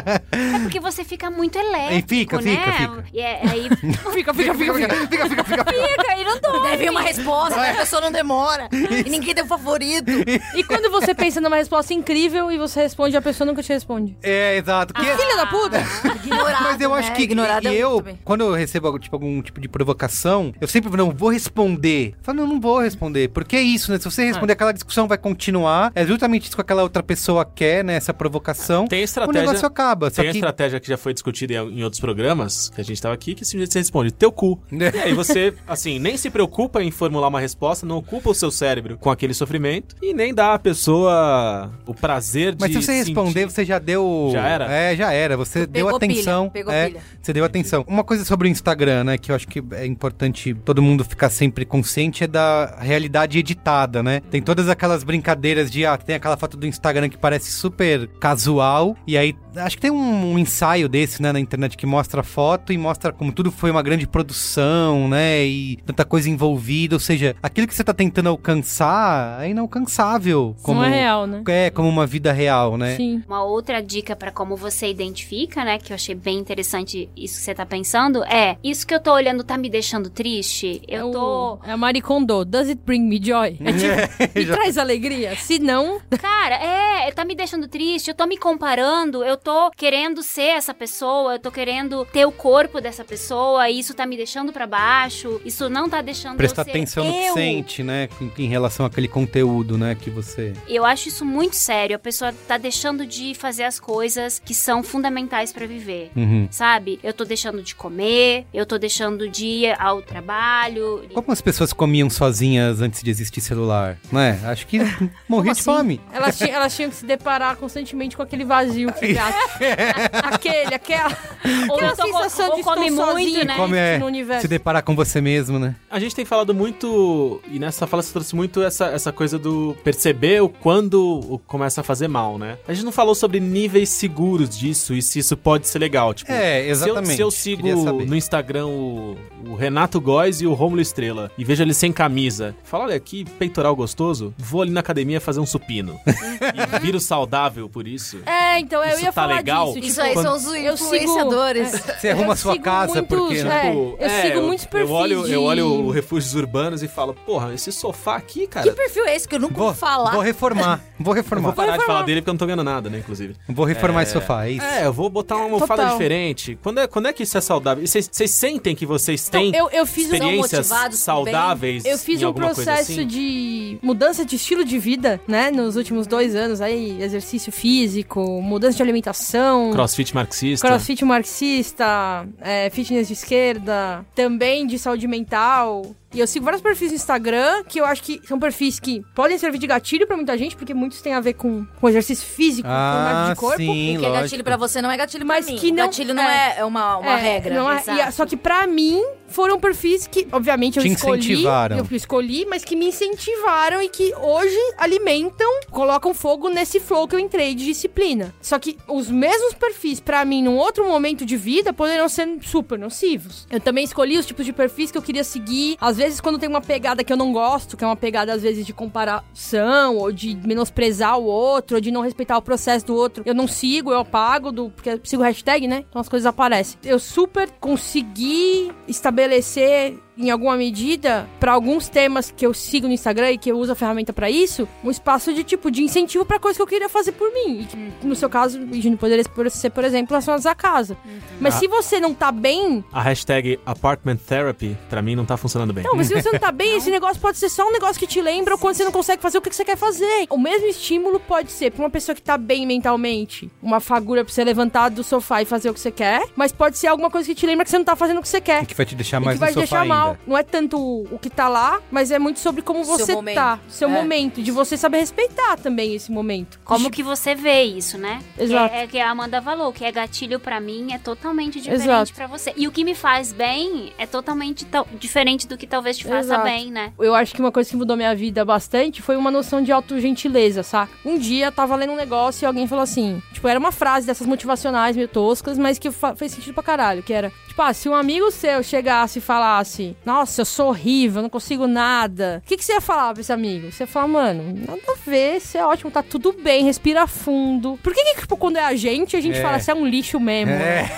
É porque você fica muito elétrico, Aí fica, né? fica, fica. E é- aí Fica, fica, fica, fica. fica, fica, fica. fica e não dorme. Deve uma resposta, né? a pessoa não demora. E ninguém tem um favorito. E quando você pensa numa resposta incrível e você responde, a pessoa nunca te responde. É, exato. Que- Filha da puta! Ignorado, Mas eu né? acho que Ignorado e é eu, quando eu recebo tipo, algum tipo de provocação, eu sempre não vou responder. Eu falo, não, não vou responder. Porque é isso, né? Se você responder, aquela discussão vai continuar. É justamente isso que aquela outra pessoa quer, né? Essa provocação. Tem O estratégia. negócio acaba. Tem que. estratégia que já foi discutida em, em outros programas, que a gente tava aqui, que simplesmente você responde, teu cu. É. E aí você, assim, nem se preocupa em formular uma resposta, não ocupa o seu cérebro com aquele sofrimento e nem dá à pessoa o prazer de Mas se você responder, sentir. você já deu. Já era? É, já era. Você deu pilha, atenção. pegou é, pilha. Você deu atenção. Uma coisa sobre o Instagram, né? Que eu acho que é importante todo mundo ficar sempre consciente é da realidade editada, né? Tem todas aquelas brincadeiras de, ah, tem aquela foto do Instagram que parece super casual. E aí, acho que tem um, um ensaio desse, né, na internet que mostra a foto e mostra como tudo foi uma grande produção, né? E tanta coisa envolvida. Ou seja, aquilo que você tá tentando alcançar é inalcançável. Como, Não é real, né? É, como uma vida real, né? Sim. Uma outra dica pra como você identifica, né, que eu achei bem interessante isso que você tá pensando, é, isso que eu tô olhando tá me deixando triste? Eu é tô... O, é a Marie Kondo. Does it bring me joy? É tipo, me traz alegria? Se não, Cara, é, tá me deixando triste, eu tô me comparando, eu tô querendo ser essa pessoa, eu tô querendo ter o corpo dessa pessoa, e isso tá me deixando pra baixo, isso não tá deixando Prestar eu ser atenção no que eu. sente, né? Em, em relação àquele conteúdo, né? Que você. Eu acho isso muito sério. A pessoa tá deixando de fazer as coisas que são fundamentais pra viver. Uhum. Sabe? Eu tô deixando de comer, eu tô deixando de ir ao trabalho. Como as pessoas comiam sozinhas antes de existir celular, né? Acho que morria de assim? fome. elas, tinham, elas tinham que se deparar constantemente com aquele vazio que gato. aquele, aquela. Ou aquela tô sensação ou de come estou muito, sozinho né? Como é no universo. se deparar com você mesmo, né? A gente tem falado muito, e nessa fala você trouxe muito essa, essa coisa do perceber o quando começa a fazer mal, né? A gente não falou sobre níveis seguros disso e se isso pode ser legal. Tipo, É, exatamente. Se eu, se eu sigo no Instagram o, o Renato Góes e o Rômulo Estrela e vejo ele sem camisa, fala, olha que peitoral gostoso, vou ali na academia fazer um supino. e viro saudável por isso. É, então eu Isso ia tá falar legal? disso. Isso tipo, aí são os eu sigo- influenciadores. Você arruma a sua casa muitos, porque. é, né? eu é, sigo muitos perfis eu olho, de- eu olho o Refúgios Urbanos e falo, porra, esse sofá aqui, Que cara... perfil é esse que eu nunca Vou, vou falar? vou reformar. Vou Eu reformar. vou parar de falar dele porque eu não tô ganhando nada, né, inclusive. Vou reformar esse sofá, é isso. É, eu vou botar uma almofada Total. diferente. Quando é, quando é que isso é saudável? E Vocês vocês sentem que vocês têm Então, eu, eu fiz experiências saudáveis Eu fiz um processo assim? de mudança de estilo de vida, né? Nos últimos dois anos aí, exercício físico, mudança de alimentação. Crossfit marxista. Crossfit marxista, é, fitness de esquerda, também de saúde mental. E eu sigo vários perfis no Instagram que eu acho que são perfis que podem servir de gatilho pra muita gente, porque muitos têm a ver com, com exercício físico, Ah, de corpo. sim, O que é lógico. gatilho pra você não é gatilho Mas pra mim. que não- Gatilho não é, é uma, uma É, regra. não é- e a- só que pra mim, foram perfis que, obviamente, eu Te escolhi. Eu escolhi, mas que me incentivaram e que hoje alimentam, colocam fogo nesse flow que eu entrei de disciplina. Só que os mesmos perfis, pra mim, num outro momento de vida, poderiam ser super nocivos. Eu também escolhi os tipos de perfis que eu queria seguir. Às vezes, quando tem uma pegada que eu não gosto, que é uma pegada, às vezes, de comparação, ou de menosprezar o outro, ou de não respeitar o processo do outro, eu não sigo, eu apago, do, porque eu sigo hashtag, né? Então as coisas aparecem. Eu super consegui estabelecer estabelecer em alguma medida, pra alguns temas que eu sigo no Instagram e que eu uso a ferramenta pra isso, um espaço de tipo de incentivo pra coisa que eu queria fazer por mim. E, que, no seu caso, Virginia, poderia ser, por exemplo, relacionados à casa. Mas Ah. se você não tá bem, A hashtag apartment therapy, pra mim, não tá funcionando bem. não, mas se você não tá bem, esse negócio pode ser só um negócio que te lembra quando você não consegue fazer o que você quer fazer. O mesmo estímulo pode ser pra uma pessoa que tá bem mentalmente, uma fagulha pra você levantar do sofá e fazer o que você quer, mas pode ser alguma coisa que te lembra que você não tá fazendo o que você quer. Que vai te deixar E mais que vai no te sofá deixar ainda. mal. Não é tanto o que tá lá, mas é muito sobre como Seu você momento. tá. Seu É. momento. De você saber respeitar também esse momento. Como que você vê isso, né? Exato. Que é, é que a Amanda falou, que é gatilho pra mim é totalmente diferente Exato. pra você. E o que me faz bem é totalmente tal- diferente do que talvez te faça Exato. bem, né? Eu acho que uma coisa que mudou minha vida bastante foi uma noção de autogentileza, saca? Um dia eu tava lendo um negócio e alguém falou assim: tipo, era uma frase dessas motivacionais meio toscas, mas que fez sentido pra caralho, que era. Tipo, ah, se um amigo seu chegasse e falasse, nossa, eu sou horrível, não consigo nada, o que, que você ia falar pra esse amigo? Você ia falar, mano, nada a ver, você é ótimo, tá tudo bem, respira fundo. Por que, que tipo, quando é a gente, a gente É. fala, você é um lixo mesmo? É.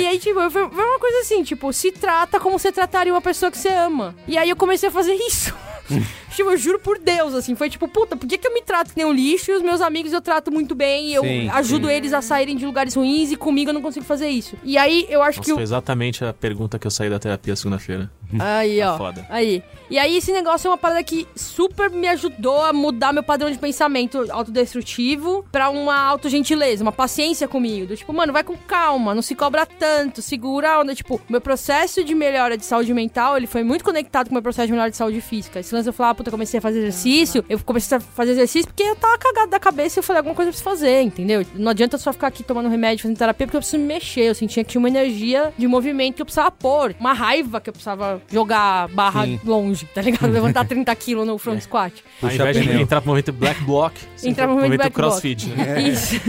E aí, tipo, foi uma coisa assim, tipo, se trata como você trataria uma pessoa que você ama. E aí eu comecei a fazer isso. tipo, eu juro por Deus, assim, foi tipo, puta, por que, que eu me trato que nem um lixo e os meus amigos eu trato muito bem e eu Sim, ajudo sim. eles a saírem de lugares ruins e comigo eu não consigo fazer isso. E aí eu acho Nossa, que foi exatamente a pergunta que eu saí da terapia segunda-feira. Aí, Tá ó. foda. Aí. E aí, esse negócio é uma parada que super me ajudou a mudar meu padrão de pensamento autodestrutivo pra uma autogentileza, uma paciência comigo. Do tipo, mano, vai com calma, não se cobra tanto, segura a onda. Tipo, meu processo de melhora de saúde mental, ele foi muito conectado com o meu processo de melhora de saúde física. Esse lance eu falar, puta, eu comecei a fazer exercício, eu comecei a fazer exercício porque eu tava cagado da cabeça e eu falei, alguma coisa eu preciso fazer, entendeu? Não adianta só ficar aqui tomando remédio, fazendo terapia, porque eu preciso me mexer. Eu sentia que tinha uma energia de movimento que eu precisava pôr, uma raiva que eu precisava jogar barra Sim. longe, tá ligado? Levantar 30 quilos no front squat. Ao Puxa invés de entrar pro momento black block, você Entrar pro black block. crossfit. Né? Isso.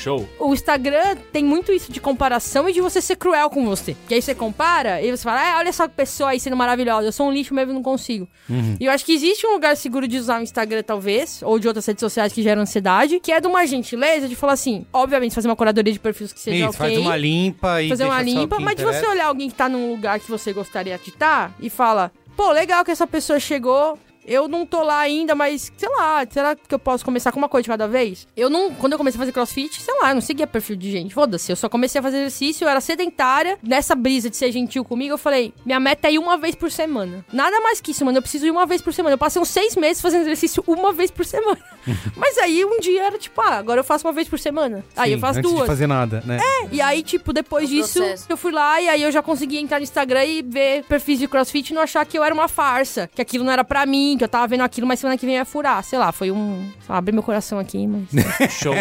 Show. O Instagram tem muito isso de comparação e de você ser cruel com você. Que aí você compara e você fala, ah, olha essa pessoa aí sendo maravilhosa, eu sou um lixo mesmo e não consigo. E eu acho que existe um lugar seguro de usar o Instagram, talvez, ou de outras redes sociais que geram ansiedade, que é de uma gentileza de falar assim, obviamente fazer uma curadoria de perfis que seja Isso, ok. faz uma limpa e fazer uma limpa, mas de você olhar alguém que tá num lugar que você gostaria de estar e fala, pô, legal que essa pessoa chegou. Eu não tô lá ainda, mas sei lá, será que eu posso começar com uma coisa de cada vez? Eu não, quando eu comecei a fazer crossfit, sei lá, eu não seguia perfil de gente. Foda-se, eu só comecei a fazer exercício, eu era sedentária. Nessa brisa de ser gentil comigo, eu falei, minha meta é ir uma vez por semana. Nada mais que isso, mano, eu preciso ir uma vez por semana. Eu passei uns seis meses fazendo exercício uma vez por semana. mas aí um dia era tipo, ah, agora eu faço uma vez por semana. Aí eu Sim, faço antes duas. de fazer nada, né? E aí, tipo, depois É o disso, processo. eu fui lá e aí eu já consegui entrar no Instagram e ver perfis de crossfit e não achar que eu era uma farsa, que aquilo não era pra mim, que eu tava vendo aquilo, mas semana que vem ia furar. Sei lá, foi um. Abri meu coração aqui, mas. Show.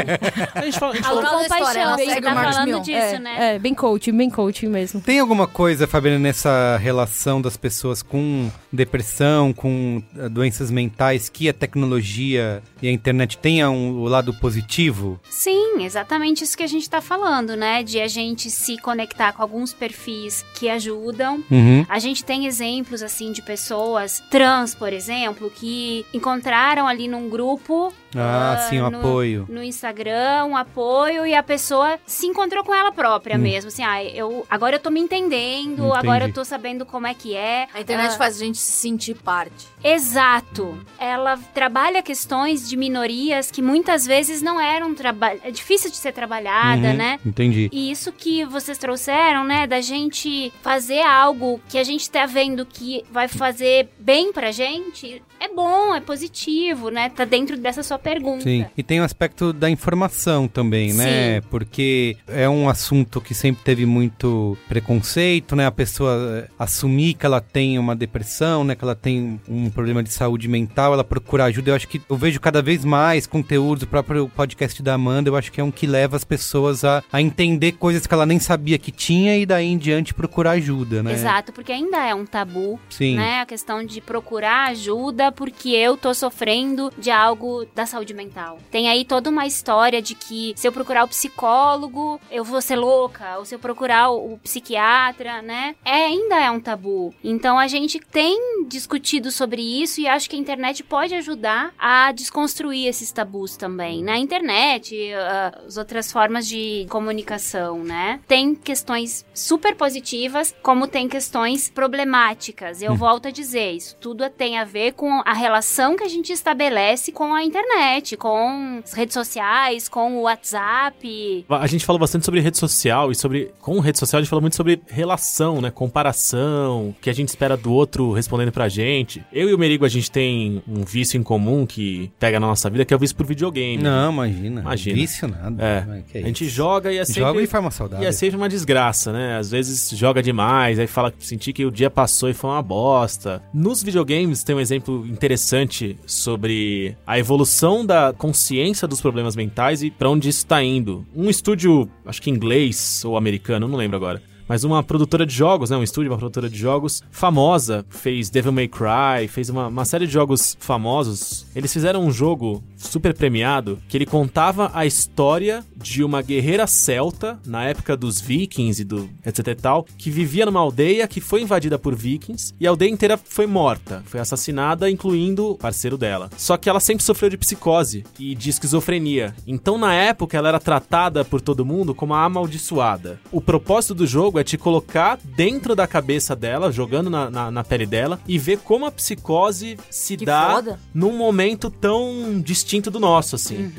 A gente fala, a gente A fala- Compaixão, você tá falando Mion. disso, é, né? é, bem coaching, bem coaching mesmo. Tem alguma coisa, Fabiana, nessa relação das pessoas com depressão, com eh, doenças mentais, que a tecnologia e a internet tenham um, o lado positivo? Sim, exatamente isso que a gente tá falando, né? De a gente se conectar com alguns perfis que ajudam. Uhum. A gente tem exemplos, assim, de pessoas trans, por exemplo, que encontraram ali num grupo. Ah, ah, sim, o no- apoio. No Instagram, um apoio, e a pessoa se encontrou com ela própria Hum. mesmo. Assim, ah, eu, agora eu tô me entendendo, Entendi. agora eu tô sabendo como é que é. A internet Ah, faz a gente se sentir parte. Exato. Ela trabalha questões de minorias que muitas vezes não eram trabalhadas. É difícil de ser trabalhada, Uhum, né? Entendi. E isso que vocês trouxeram, né, da gente fazer algo que a gente tá vendo que vai fazer bem pra gente, é bom, é positivo, né? Tá dentro dessa sua pergunta. Sim. E tem o aspecto da informação também, né? Porque é um assunto que sempre teve muito preconceito, né? A pessoa eh, assumir que ela tem uma depressão, né? Que ela tem um problema de saúde mental, ela procura ajuda. Eu acho que eu vejo cada vez mais conteúdos, o próprio podcast da Amanda, eu acho que é um que leva as pessoas a, a entender coisas que ela nem sabia que tinha e daí em diante procurar ajuda, né? Exato, porque ainda é um tabu, Sim. né? A questão de procurar ajuda porque eu tô sofrendo de algo da saúde mental. Tem aí toda uma história de que se eu procurar o psicólogo, eu vou ser louca, ou se eu procurar o, psiquiatra, né? É, ainda é um tabu. Então a gente tem discutido sobre isso e acho que a internet pode ajudar a desconstruir esses tabus também. Na internet, uh, as outras formas de comunicação, né? Tem questões super positivas, como tem questões problemáticas. Eu volto a dizer, isso tudo tem a ver com a relação que a gente estabelece com a internet, com as redes sociais, com o WhatsApp. A gente falou bastante sobre rede social e sobre. Com rede social, a gente falou muito sobre relação, né? Comparação, o que a gente espera do outro respondendo pra gente. Eu e o Merigo, a gente tem um vício em comum que pega na nossa vida, que é o vício por videogame. Não, imagina. Imagina. Vício nada. É. Mas que A gente isso? joga e é sempre. Joga de forma E saudável. é sempre uma desgraça, né? Às vezes joga demais, aí fala que sentir que o dia passou e foi uma bosta. Nos videogames tem um exemplo interessante sobre a evolução da consciência dos problemas mentais e pra onde isso tá indo. Um estúdio, acho que inglês ou americano, não lembro agora. Mas uma produtora de jogos, né? Um estúdio, uma produtora de jogos famosa, fez Devil May Cry, fez uma, uma série de jogos famosos. Eles fizeram um jogo super premiado que ele contava a história de uma guerreira celta na época dos vikings e do etc e tal, que vivia numa aldeia que foi invadida por vikings e a aldeia inteira foi morta, foi assassinada, incluindo o parceiro dela. Só que ela sempre sofreu de psicose e de esquizofrenia. Então, na época, ela era tratada por todo mundo como a amaldiçoada. O propósito do jogo é te colocar dentro da cabeça dela, jogando na, na, na pele dela, e ver como a psicose se Que dá foda. num momento tão distinto do nosso, assim.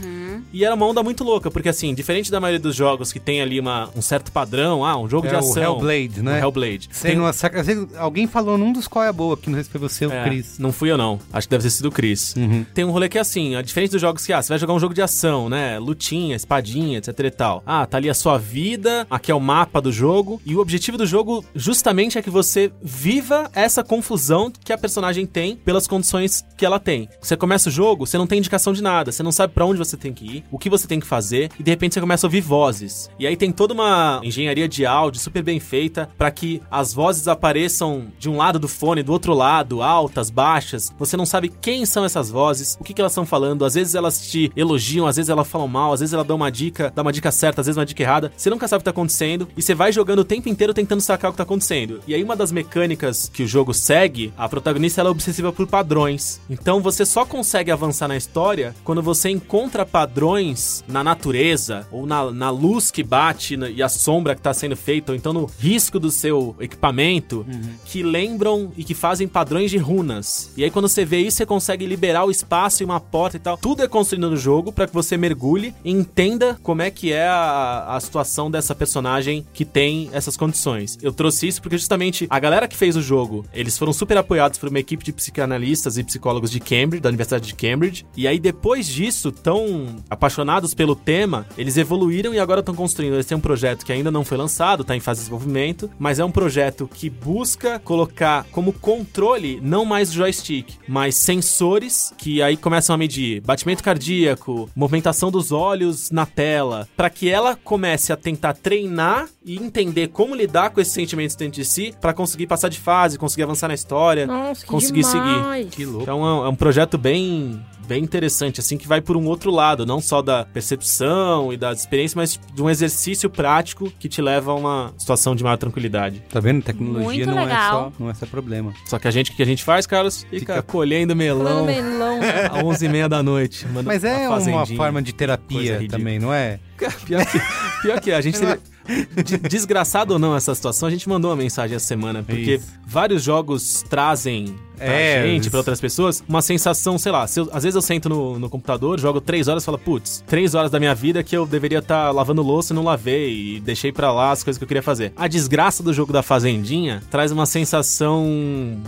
E era uma onda muito louca, porque assim, diferente da maioria dos jogos que tem ali uma, um certo padrão, ah, um jogo É de o ação. Hellblade, né? O Hellblade. Tem uma saca... Alguém falou num dos qual é a boa, que não sei se foi você ou o É, Cris. Não fui eu, não. Acho que deve ter sido o Chris. Uhum. Tem um rolê que é assim, a diferente dos jogos que, ah, você vai jogar um jogo de ação, né? Lutinha, espadinha, etc e tal. Ah, tá ali a sua vida, aqui é o mapa do jogo. E o objetivo do jogo justamente é que você viva essa confusão que a personagem tem pelas condições que ela tem. Você começa o jogo, você não tem indicação de nada, você não sabe pra onde você tem que ir, o que você tem que fazer, e de repente você começa a ouvir vozes. E aí tem toda uma engenharia de áudio super bem feita pra que as vozes apareçam de um lado do fone, do outro lado, altas, baixas. Você não sabe quem são essas vozes, o que, que elas estão falando. Às vezes elas te elogiam, às vezes elas falam mal, às vezes ela dá uma dica, dá uma dica certa, às vezes uma dica errada. Você nunca sabe o que tá acontecendo e você vai jogando tempo inteiro tentando sacar o que tá acontecendo. E aí uma das mecânicas que o jogo segue, a protagonista ela é obsessiva por padrões. Então você só consegue avançar na história quando você encontra padrões na natureza ou na, na luz que bate na- e a sombra que tá sendo feita, ou então no risco do seu equipamento, que lembram e que fazem padrões de runas. E aí quando você vê isso, você consegue liberar o espaço e uma porta e tal. Tudo é construído no jogo para que você mergulhe e entenda como é que é a, a situação dessa personagem que tem essas condições. Eu trouxe isso porque justamente a galera que fez o jogo, eles foram super apoiados por uma equipe de psicanalistas e psicólogos de Cambridge, da Universidade de Cambridge. E aí depois disso, tão apaixonados pelo tema, eles evoluíram e agora estão construindo. Eles têm um projeto que ainda não foi lançado, tá em fase de desenvolvimento, mas é um projeto que busca colocar como controle não mais o joystick, mas sensores que aí começam a medir batimento cardíaco, movimentação dos olhos na tela, para que ela comece a tentar treinar e entender como lidar com esses sentimentos dentro de si para conseguir passar de fase, conseguir avançar na história, Nossa, que conseguir demais. Que louco. então é um, é um projeto bem bem interessante, assim, que vai por um outro lado, não só da percepção e da experiência, mas de um exercício prático que te leva a uma situação de maior tranquilidade. Tá vendo? Tecnologia Muito não é, só, não é só problema. Só que a gente, o que a gente faz, Carlos? Fica, Fica- colhendo melão Melão. às 11h30 da noite. Mas é uma forma de terapia também, não é? Pior que, pior que é, a gente teve... de- Desgraçado ou não essa situação, a gente mandou uma mensagem essa semana, porque Isso. vários jogos trazem pra É, gente, pra outras pessoas, uma sensação, sei lá, se eu- às vezes eu sento no, no computador, jogo três horas e falo, putz, três horas da minha vida que eu deveria estar lavando louça e não lavei, e deixei pra lá as coisas que eu queria fazer. A desgraça do jogo da Fazendinha traz uma sensação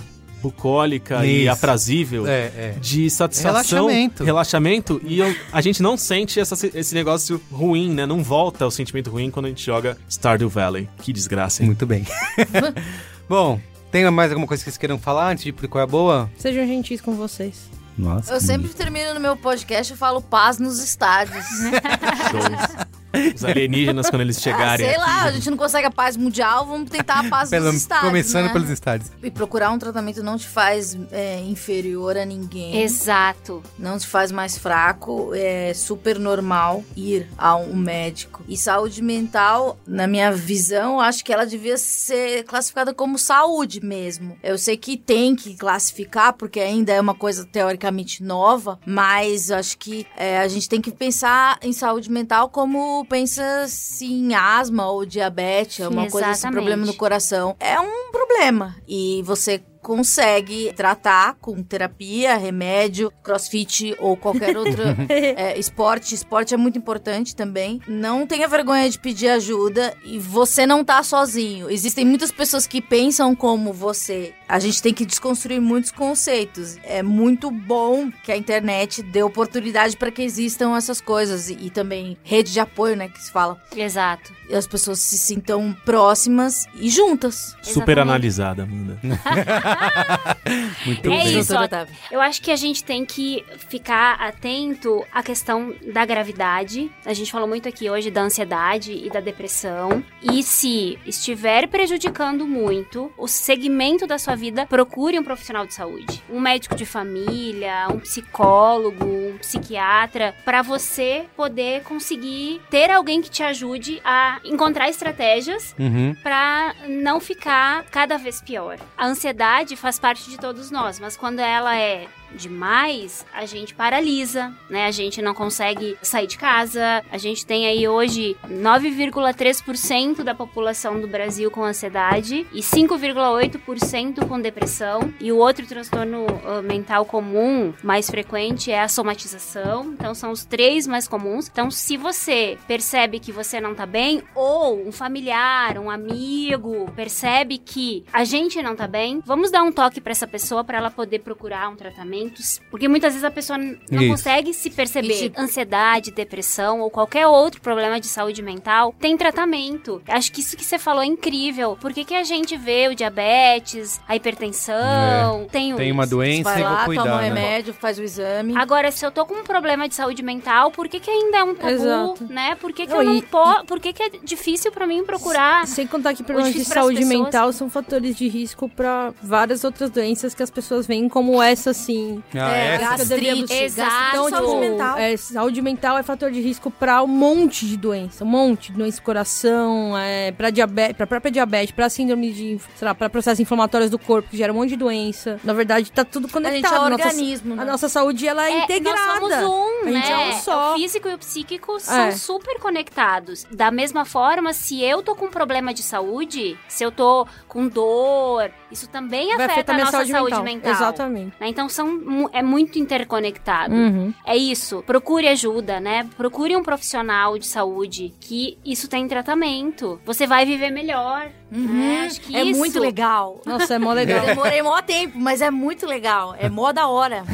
bucólica e Isso. aprazível. É, é. De satisfação, Relaxamento. relaxamento, e eu- a gente não sente essa- esse negócio ruim, né? Não volta o sentimento ruim quando a gente joga Stardew Valley. Que desgraça, hein? Muito bem. Bom, tem mais alguma coisa que vocês queiram falar antes de ir pro qual é boa? Sejam gentis com vocês. Nossa. Eu sempre termino no meu podcast e falo paz nos estádios. Os alienígenas, quando eles Ah, chegarem sei aqui. lá, a gente não consegue a paz mundial, vamos tentar a paz Pelo- nos estádios. começando né? pelos estádios. E procurar um tratamento não te faz é, inferior a ninguém. Exato. Não te faz mais fraco. É super normal ir a um médico. E saúde mental, na minha visão, acho que ela devia ser classificada como saúde mesmo. Eu sei que tem que classificar, porque ainda é uma coisa teoricamente nova, mas acho que é, a gente tem que pensar em saúde mental como pensa-se em asma ou diabetes, é uma coisa, esse Exatamente. problema no coração. É um problema. E você consegue tratar com terapia, remédio, crossfit ou qualquer outro é, esporte. Esporte é muito importante também. Não tenha vergonha de pedir ajuda e você não tá sozinho. Existem muitas pessoas que pensam como você. A gente tem que desconstruir muitos conceitos. É muito bom que a internet dê oportunidade para que existam essas coisas e, e também rede de apoio, né, que se fala. Exato. E as pessoas se sintam próximas e juntas. Super Exatamente. analisada, Amanda. Muito É bem. isso, ó. Eu acho que a gente tem que ficar atento à questão da gravidade. A gente falou muito aqui hoje da ansiedade e da depressão. E se estiver prejudicando muito o segmento da sua vida, procure um profissional de saúde. Um médico de família, um psicólogo, um psiquiatra, para você poder conseguir ter alguém que te ajude a encontrar estratégias Uhum. Pra não ficar cada vez pior. A ansiedade faz parte de todos nós, mas quando ela é demais, a gente paralisa, né? A gente não consegue sair de casa. A gente tem aí hoje 9,3% da população do Brasil com ansiedade e 5,8% com depressão. E o outro transtorno ah, mental comum mais frequente é a somatização. Então são os três mais comuns. Então se você percebe que você não tá bem ou um familiar, um amigo percebe que a gente não tá bem, vamos dar um toque pra essa pessoa pra ela poder procurar um tratamento, porque muitas vezes a pessoa não Isso. consegue se perceber. E tipo- Ansiedade, depressão ou qualquer outro problema de saúde mental tem tratamento. Acho que isso que você falou é incrível. Por que, que a gente vê o diabetes, a hipertensão, tem, o- Tem uma doença Vai e lá, cuidar, toma um né? remédio, faz o exame. Agora, se eu tô com um problema de saúde mental, por que, que ainda é um tabu, Exato. né? Por que, que Não, eu não posso. Por que, que é difícil pra mim procurar? Sem contar que problemas de saúde mental são fatores de risco pra várias outras doenças que as pessoas veem como essa, assim. Ah, É, essa? gastrite, Exato. Então, saúde tipo, mental. é, saúde mental é fator de risco pra um monte de doença. Um monte de doença do coração, é, pra, diabetes, pra própria diabetes, pra síndrome de, sei lá, pra processos inflamatórios do corpo, que gera um monte de doença. Na verdade, tá tudo a conectado. gente é um Nossa- organismo, né? A nossa saúde, ela é, É, integrada. Nós somos um, A gente né? é um só. O físico e o psíquico são É. super conectados. Da mesma forma, se eu tô com um problema de saúde, se eu tô com dor, isso também Vai afeta a minha nossa saúde, saúde mental. mental. Exatamente. né? Então são, é muito interconectado. Uhum. É isso. Procure ajuda, né? Procure um profissional de saúde que isso tem tratamento. Você vai viver melhor. né? Acho que é isso muito legal. Nossa, é mó Eu legal. demorei mó tempo, mas é muito legal. É mó da hora.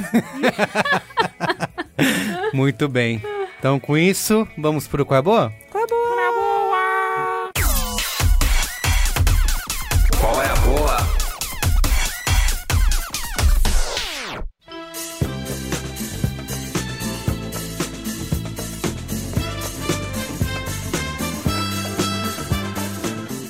Muito bem. Então, com isso, vamos pro qual é boa?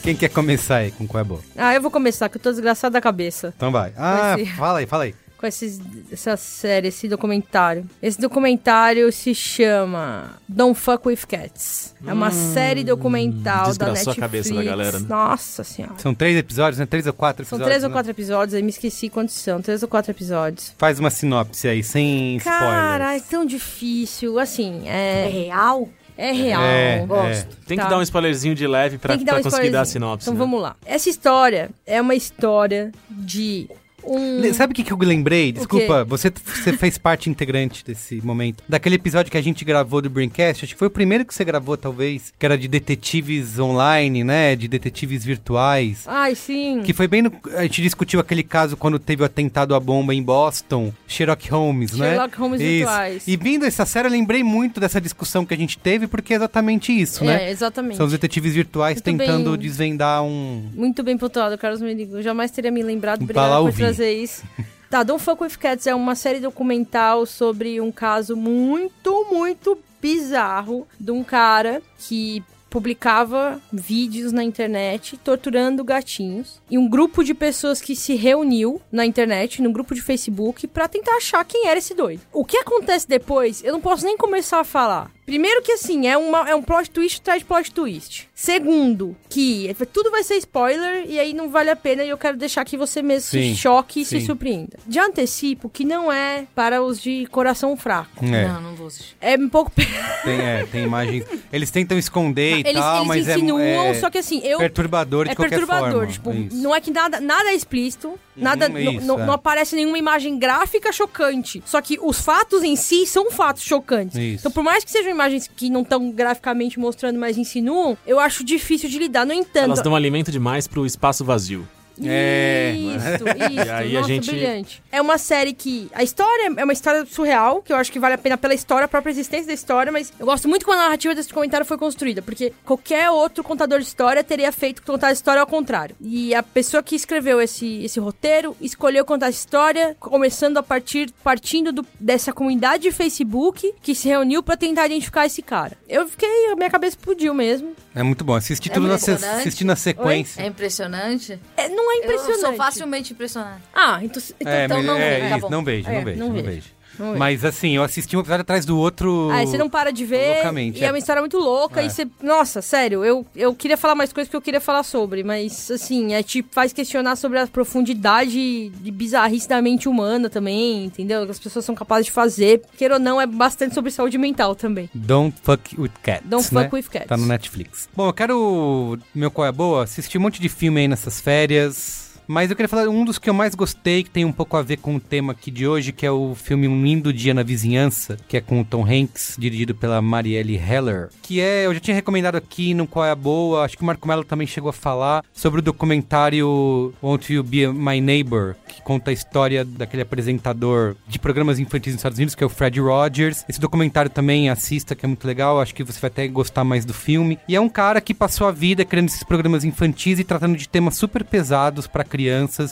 Quem quer começar aí com qual é boa? Ah, eu vou começar, que eu tô desgraçada da cabeça. Então vai. Ah, ser. fala aí, fala aí. com esses, essa série, esse documentário. Esse documentário se chama Don't Fuck With Cats. É uma série documental da Netflix. a cabeça da galera, né? Nossa senhora. São três episódios, né? Três ou quatro São episódios. três ou né? quatro episódios, aí me esqueci quantos são. Três ou quatro episódios. Faz uma sinopse aí, sem Cara, é spoilers. tão difícil. Assim, É é, real? É real. É, Gosto. Tem Tá. que dar um spoilerzinho de leve pra, dar pra um conseguir dar a sinopse. Então né? vamos lá. Essa história é uma história de um... Sabe o que, que eu lembrei? Desculpa, você, você fez parte integrante desse momento. Daquele episódio que a gente gravou do Braincast, acho que foi o primeiro que você gravou, talvez, que era de detetives online, né? De detetives virtuais. Ai, sim. Que foi bem no, A gente discutiu aquele caso quando teve o atentado à bomba em Boston, Sherlock Holmes, né? Sherlock Holmes Isso. virtuais. E vindo essa série, eu lembrei muito dessa discussão que a gente teve, porque é exatamente isso, né? É, exatamente. São os detetives virtuais Muito tentando bem. desvendar um. Muito bem pontuado, Carlos Merigo. Eu jamais teria me lembrado. Obrigado por ouvir. Trazer isso. Tá, Don't Fuck With Cats é uma série documental sobre um caso muito, muito bizarro de um cara que publicava vídeos na internet torturando gatinhos e um grupo de pessoas que se reuniu na internet, num grupo de Facebook, pra tentar achar quem era esse doido. O que acontece depois, eu não posso nem começar a falar. Primeiro que assim, é, uma, é um plot twist atrás de plot twist. Segundo, que tudo vai ser spoiler e aí não vale a pena e eu quero deixar que você mesmo Sim, se choque e se sim. surpreenda. De antecipo que não é para os de coração fraco. É, Não, não vou assistir. É um pouco... tem, é, tem imagens. Eles tentam esconder e eles tal, eles mas é- insinuam, é, só que assim, eu... perturbador de é qualquer perturbador, forma. tipo, Isso. não é que nada, nada é explícito, nada, não- isso, não, é. não aparece nenhuma imagem gráfica chocante. Só que os fatos em si são fatos chocantes. Isso. Então, por mais que sejam imagens que não estão graficamente mostrando, mas insinuam, eu acho difícil de lidar. No entanto, Elas dão alimento demais pro espaço vazio. É. Isso, isso. E aí a Nossa, gente- brilhante. É uma série que. A história é uma história surreal, que eu acho que vale a pena pela história, a própria existência da história, mas eu gosto muito como a narrativa desse comentário foi construída, porque qualquer outro contador de história teria feito contar a história ao contrário. E a pessoa que escreveu esse, esse roteiro escolheu contar a história, começando a partir partindo do- dessa comunidade de Facebook que se reuniu pra tentar identificar esse cara. Eu fiquei. A minha cabeça explodiu mesmo. É muito bom. Assisti É tudo na, assisti na sequência. É impressionante? É, não é impressionante. Eu sou facilmente impressionante. Ah, então, então É, então mas- não é, tá bom. não É, não vejo, não não ver. Mas assim, eu assisti um episódio atrás do outro. Ah, você não para de ver. E é. é. uma história muito louca. É. E você. Nossa, sério, eu, eu queria falar mais coisas que eu queria falar sobre. Mas, assim, é te faz questionar sobre a profundidade de bizarrice da mente humana também, entendeu? Que as pessoas são capazes de fazer. Queira ou não, é bastante sobre saúde mental também. Don't Fuck With Cats. Don't né? fuck with cats. Tá no Netflix. Bom, eu quero. Meu qual é boa? Assisti um monte de filme aí nessas férias. Mas eu queria falar um dos que eu mais gostei, que tem um pouco a ver com o tema aqui de hoje, que é o filme Um Lindo Dia na Vizinhança, que é com o Tom Hanks, dirigido pela Marielle Heller. Que é, eu já tinha recomendado aqui no Qual é a Boa, acho que o Marco Mello também chegou a falar sobre o documentário Won't You Be My Neighbor, que conta a história daquele apresentador de programas infantis nos Estados Unidos, que é o Fred Rogers. Esse documentário também assista, que é muito legal, acho que você vai até gostar mais do filme. E é um cara que passou a vida criando esses programas infantis e tratando de temas super pesados para.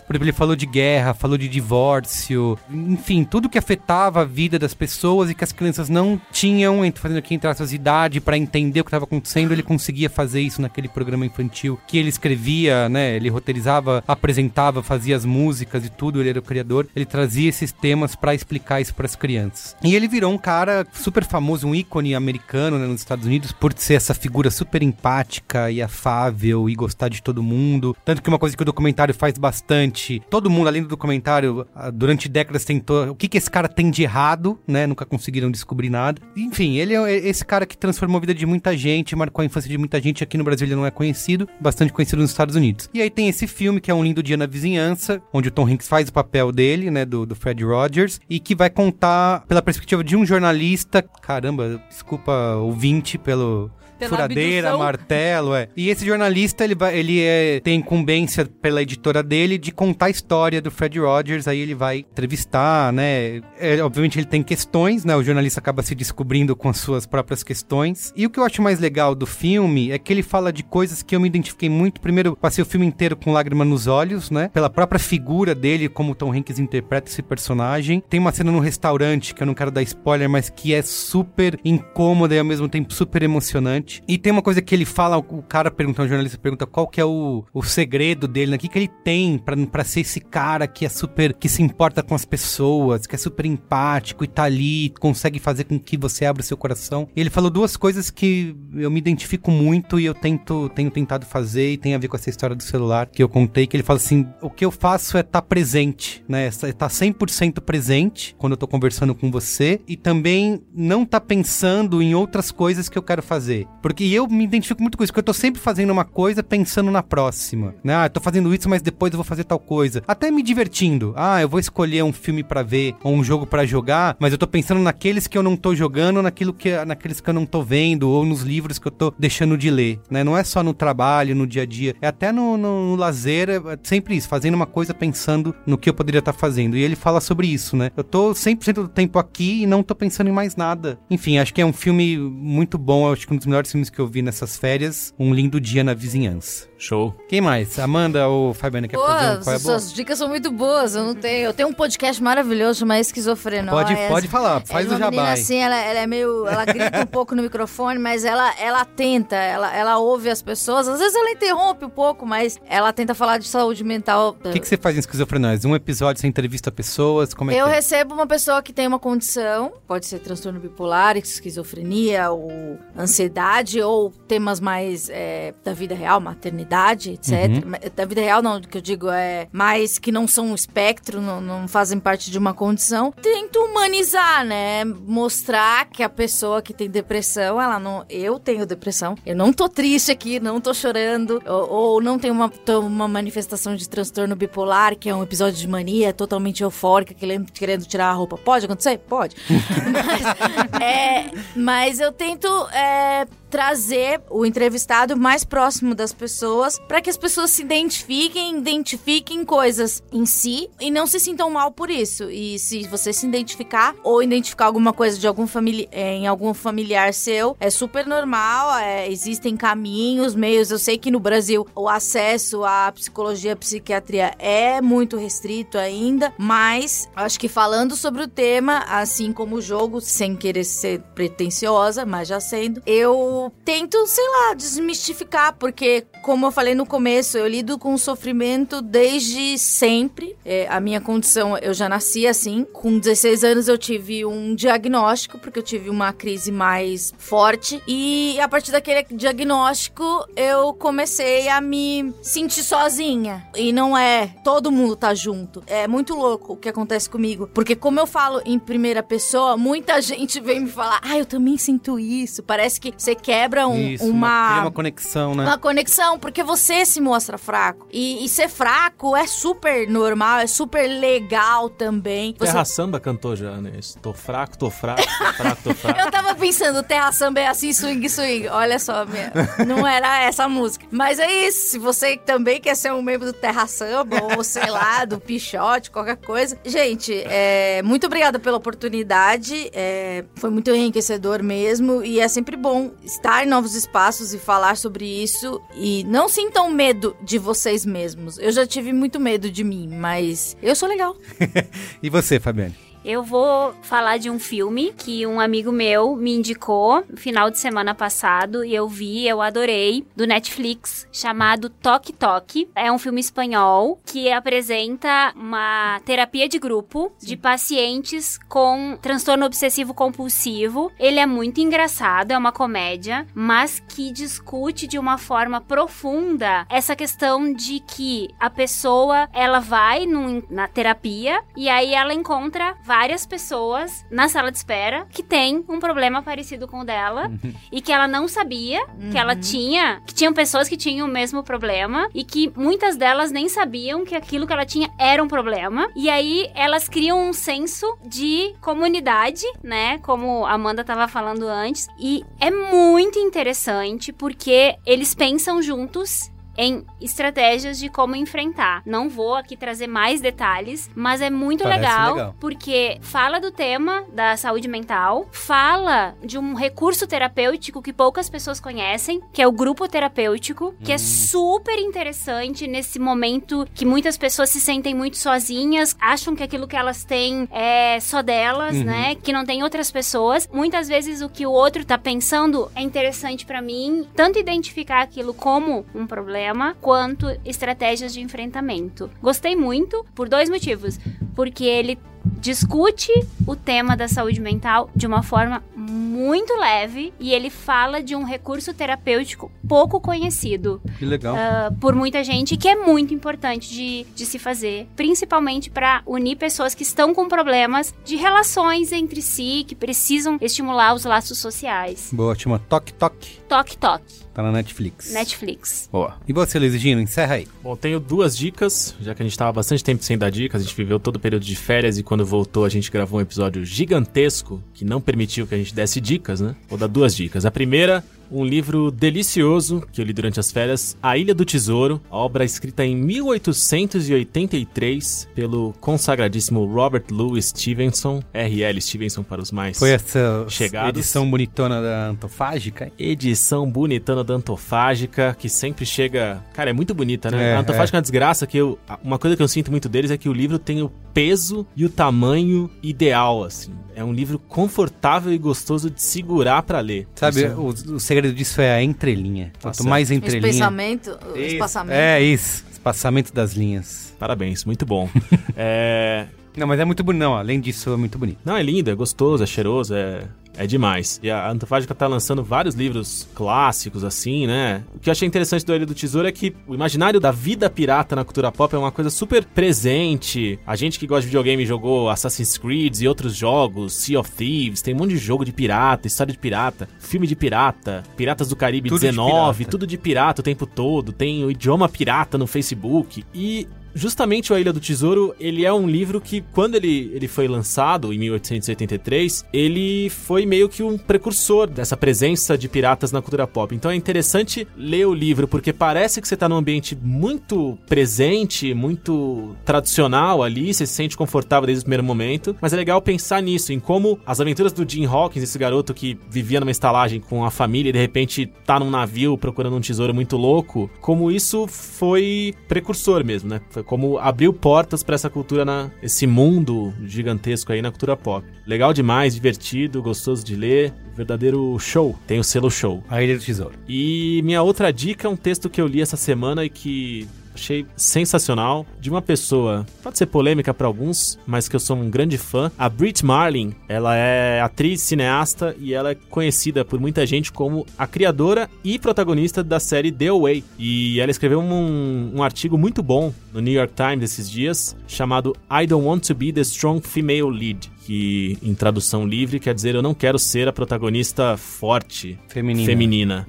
Por exemplo, ele falou de guerra, falou de divórcio, enfim, tudo que afetava a vida das pessoas e que as crianças não tinham, fazendo aqui entre aspas, idade para entender o que estava acontecendo, ele conseguia fazer isso naquele programa infantil que ele escrevia, né? Ele roteirizava, apresentava, fazia as músicas e tudo, ele era o criador. Ele trazia esses temas para explicar isso para as crianças. E ele virou um cara super famoso, um ícone americano né, nos Estados Unidos por ser essa figura super empática e afável e gostar de todo mundo. Tanto que uma coisa que o documentário faz bastante, todo mundo além do documentário ah, durante décadas tentou, o que que esse cara tem de errado, né? Nunca conseguiram descobrir nada. Enfim, ele é esse cara que transformou a vida de muita gente, marcou a infância de muita gente. Aqui no Brasil ele não é conhecido, bastante conhecido nos Estados Unidos. E aí tem esse filme que é Um Lindo Dia na Vizinhança, onde o Tom Hanks faz o papel dele, né, do, do Fred Rogers, e que vai contar pela perspectiva de um jornalista. Caramba, desculpa, ouvinte, pelo. Pela Furadeira, abdução. martelo, é. E esse jornalista, ele, vai, ele é, tem incumbência pela editora dele de contar a história do Fred Rogers, aí ele vai entrevistar, né? É, obviamente ele tem questões, né? O jornalista acaba se descobrindo com as suas próprias questões. E o que eu acho mais legal do filme é que ele fala de coisas que eu me identifiquei muito. Primeiro, passei o filme inteiro com lágrima nos olhos, né? Pela própria figura dele, como o Tom Hanks interpreta esse personagem. Tem uma cena no restaurante, que eu não quero dar spoiler, mas que é super incômoda e ao mesmo tempo super emocionante. E tem uma coisa que ele fala, o cara pergunta, um jornalista pergunta qual que é o, o segredo dele, né? O que, que ele tem pra ser esse cara que é super, que se importa com as pessoas, que é super empático e tá ali, consegue fazer com que você abra o seu coração. E ele falou duas coisas que eu me identifico muito e eu tento, tenho tentado fazer e tem a ver com essa história do celular que eu contei, que ele fala assim, o que eu faço é estar presente, né? É tá 100% presente quando eu tô conversando com você e também não tá pensando em outras coisas que eu quero fazer. Porque eu me identifico muito com isso, porque eu tô sempre fazendo uma coisa pensando na próxima. Né? Ah, eu tô fazendo isso, mas depois eu vou fazer tal coisa. Até me divertindo. Ah, eu vou escolher um filme para ver ou um jogo para jogar, mas eu tô pensando naqueles que eu não tô jogando, naquilo que naqueles que eu não tô vendo ou nos livros que eu tô deixando de ler, né? Não é só no trabalho, no dia a dia, é até no, no, no lazer, é sempre isso, fazendo uma coisa pensando no que eu poderia estar tá fazendo. E ele fala sobre isso, né? Eu tô 100% do tempo aqui e não tô pensando em mais nada. Enfim, acho que é um filme muito bom, acho que um dos melhores filmes que eu vi nessas férias, Um Lindo Dia na Vizinhança. Show. Quem mais? Amanda ou Fabiana quer Pô, fazer um qual é suas dicas são muito boas. Eu não tenho. Eu tenho um podcast maravilhoso chamado Esquizofrenóias. Pode, pode falar, faz é o uma menina jabá. aí. assim, ela, ela é meio. Ela grita um pouco no microfone, mas ela, ela tenta, ela, ela ouve as pessoas. Às vezes ela interrompe um pouco, mas ela tenta falar de saúde mental. O que, que você faz em esquizofrenóis? Um episódio você entrevista pessoas? Como é Eu que é? recebo uma pessoa que tem uma condição, pode ser transtorno bipolar, esquizofrenia, ou ansiedade, ou temas mais é, da vida real, maternidade, etc. Uhum. Da vida real, não, que eu digo é mais que não são um espectro, não, não fazem parte de uma condição. Tento humanizar, né? Mostrar que a pessoa que tem depressão, ela não. Eu tenho depressão, eu não tô triste aqui, não tô chorando, ou, ou não tenho uma, uma manifestação de transtorno bipolar, que é um episódio de mania totalmente eufórica, querendo, querendo tirar a roupa. Pode acontecer? Pode. mas, é, mas eu tento é, trazer o entrevistado mais próximo das pessoas para que as pessoas se identifiquem, identifiquem coisas em si e não se sintam mal por isso. E se você se identificar ou identificar alguma coisa de algum famili é, em algum familiar seu, é super normal, é, existem caminhos, meios. Eu sei que no Brasil o acesso à psicologia, à psiquiatria é muito restrito ainda, mas acho que falando sobre o tema, assim como o jogo, sem querer ser pretensiosa, mas já sendo, eu tento, sei lá, desmistificar, porque, como eu falei no começo, eu lido com sofrimento desde sempre. É, a minha condição, eu já nasci assim. Com 16 anos eu tive um diagnóstico, porque eu tive uma crise mais forte. E a partir daquele diagnóstico, eu comecei a me sentir sozinha. E não é, todo mundo tá junto. É muito louco o que acontece comigo. Porque como eu falo em primeira pessoa, muita gente vem me falar, ah, eu também sinto isso. Parece que você quebra um- Isso, uma... cria uma conexão, né? Uma conexão, porque você se mostra fraco. E, e ser fraco é super normal, é super legal também. Você- Terra Samba cantou já, né? Isso, Tô fraco, tô fraco, tô fraco, tô fraco. Eu tava pensando, Terra Samba é assim, swing, swing. Olha só, minha- não era essa música. Mas é isso, se você também quer ser um membro do Terra Samba, ou sei lá, do Pichote, qualquer coisa. Gente, é, muito obrigada pela oportunidade. é, foi muito enriquecedor mesmo. E é sempre bom estar em novos espaços e falar sobre isso. E não sintam medo de vocês mesmos. Eu já tive muito medo de mim, mas eu sou legal. E você, Fabiane? Eu vou falar de um filme que um amigo meu me indicou no final de semana passado e eu vi, eu adorei, do Netflix, chamado Toque Toque. É um filme espanhol que apresenta uma terapia de grupo de pacientes com transtorno obsessivo compulsivo. Ele é muito engraçado, é uma comédia, mas que discute de uma forma profunda essa questão de que a pessoa, ela vai num- na terapia e aí ela encontra várias pessoas na sala de espera que tem um problema parecido com o dela e que ela não sabia que ela tinha, que tinham pessoas que tinham o mesmo problema e que muitas delas nem sabiam que aquilo que ela tinha era um problema. E aí elas criam um senso de comunidade, né? Como a Amanda tava falando antes. E é muito interessante porque eles pensam juntos em estratégias de como enfrentar. Não vou aqui trazer mais detalhes, mas é muito legal, legal. porque fala do tema da saúde mental, fala de um recurso terapêutico que poucas pessoas conhecem, que é o grupo terapêutico, que é super interessante nesse momento que muitas pessoas se sentem muito sozinhas, acham que aquilo que elas têm é só delas, Uhum. né? Que não tem outras pessoas. Muitas vezes o que o outro tá pensando é interessante pra mim, tanto identificar aquilo como um problema, quanto estratégias de enfrentamento. Gostei muito por dois motivos. Porque ele discute o tema da saúde mental de uma forma muito leve e ele fala de um recurso terapêutico pouco conhecido Que legal. ah, por muita gente que é muito importante de, de se fazer, principalmente para unir pessoas que estão com problemas de relações entre si, que precisam estimular os laços sociais. Boa, chama Toque Toque. Toque Toque, Tá na Netflix. Netflix. Boa. E você, Luiz Gino, encerra aí. Bom, tenho duas dicas, já que a gente tava bastante tempo sem dar dicas, a gente viveu todo o período de férias e quando voltou a gente gravou um episódio gigantesco que não permitiu que a gente desse dicas, né? Vou dar duas dicas. A primeira, um livro delicioso que eu li durante as férias, A Ilha do Tesouro, obra escrita em 1883 pelo consagradíssimo Robert Louis Stevenson, R.L. Stevenson para os mais Foi essa Chegados. edição bonitona da Antofágica? edição bonitana da Antofágica, que sempre chega. Cara, é muito bonita, né? É, a Antofágica é uma desgraça que eu. Uma coisa que eu sinto muito deles é que o livro tem o peso e o tamanho ideal, assim. É um livro confortável e gostoso de segurar pra ler. Sabe, Isso- o, o segredo disso é a entrelinha. Quanto certo. mais entrelinha... Espaçamento, Isso, espaçamento. É, isso. Espaçamento das linhas. Parabéns, muito bom. é. Não, mas é muito bonito. Não, além disso, é muito bonito. Não, é lindo, é gostoso, é cheiroso, é, é demais. E a Antofágica tá lançando vários livros clássicos, assim, né? O que eu achei interessante do Ilha do Tesouro é que o imaginário da vida pirata na cultura pop é uma coisa super presente. A gente que gosta de videogame jogou Assassin's Creed e outros jogos, Sea of Thieves, tem um monte de jogo de pirata, história de pirata, filme de pirata, Piratas do Caribe Tudo de 19, pirata. tudo de pirata o tempo todo, tem o idioma pirata no Facebook. E Justamente o A Ilha do Tesouro, ele é um livro que, quando ele, ele foi lançado, em 1883, ele foi meio que um precursor dessa presença de piratas na cultura pop. Então é interessante ler o livro, porque parece que você tá num ambiente muito presente, muito tradicional ali, você se sente confortável desde o primeiro momento, mas é legal pensar nisso, em como as aventuras do Jim Hawkins, esse garoto que vivia numa estalagem com a família e de repente tá num navio procurando um tesouro muito louco, como isso foi precursor mesmo, né? Foi como abriu portas pra essa cultura, na, esse mundo gigantesco aí na cultura pop. Legal demais, divertido, gostoso de ler, verdadeiro show. Tem o selo show. A Ilha do Tesouro. E minha outra dica é um texto que eu li essa semana e que achei sensacional de uma pessoa, pode ser polêmica para alguns, mas que eu sou um grande fã. A Brit Marling, ela é atriz, cineasta e ela é conhecida por muita gente como a criadora e protagonista da série The Away. E ela escreveu um, um artigo muito bom no New York Times esses dias chamado I Don't Want to Be the Strong Female Lead. Que em tradução livre quer dizer eu não quero ser a protagonista forte, Feminina. feminina.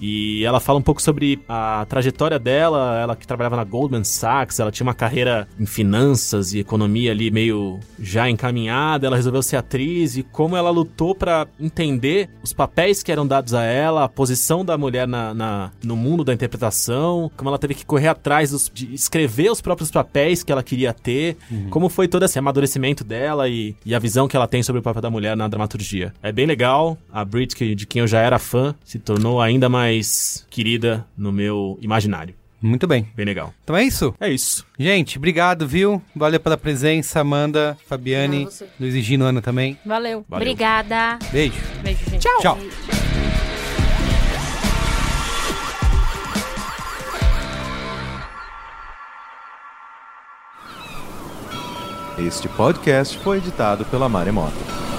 E ela fala um pouco sobre a trajetória dela, ela que trabalhava na Goldman Sachs, ela tinha uma carreira em finanças e economia ali meio já encaminhada, ela resolveu ser atriz e como ela lutou pra entender os papéis que eram dados a ela, a posição da mulher na, na- no mundo da interpretação, como ela teve que correr atrás dos- de escrever os próprios papéis que ela queria ter, como foi todo esse amadurecimento dela e, e a visão que ela tem sobre o papel da mulher na dramaturgia. É bem legal, a Brit, que- de quem eu já era fã, se tornou ainda mais querida no meu imaginário. Muito bem. Bem legal. Então é isso. É isso. Gente, obrigado, viu? Valeu pela presença, Amanda, Fabiane, Obrigada a você. Luiz e Gino, Ana também. Valeu. Valeu. Obrigada. Beijo. Beijo, gente. Tchau. Este podcast foi editado pela Maremoto.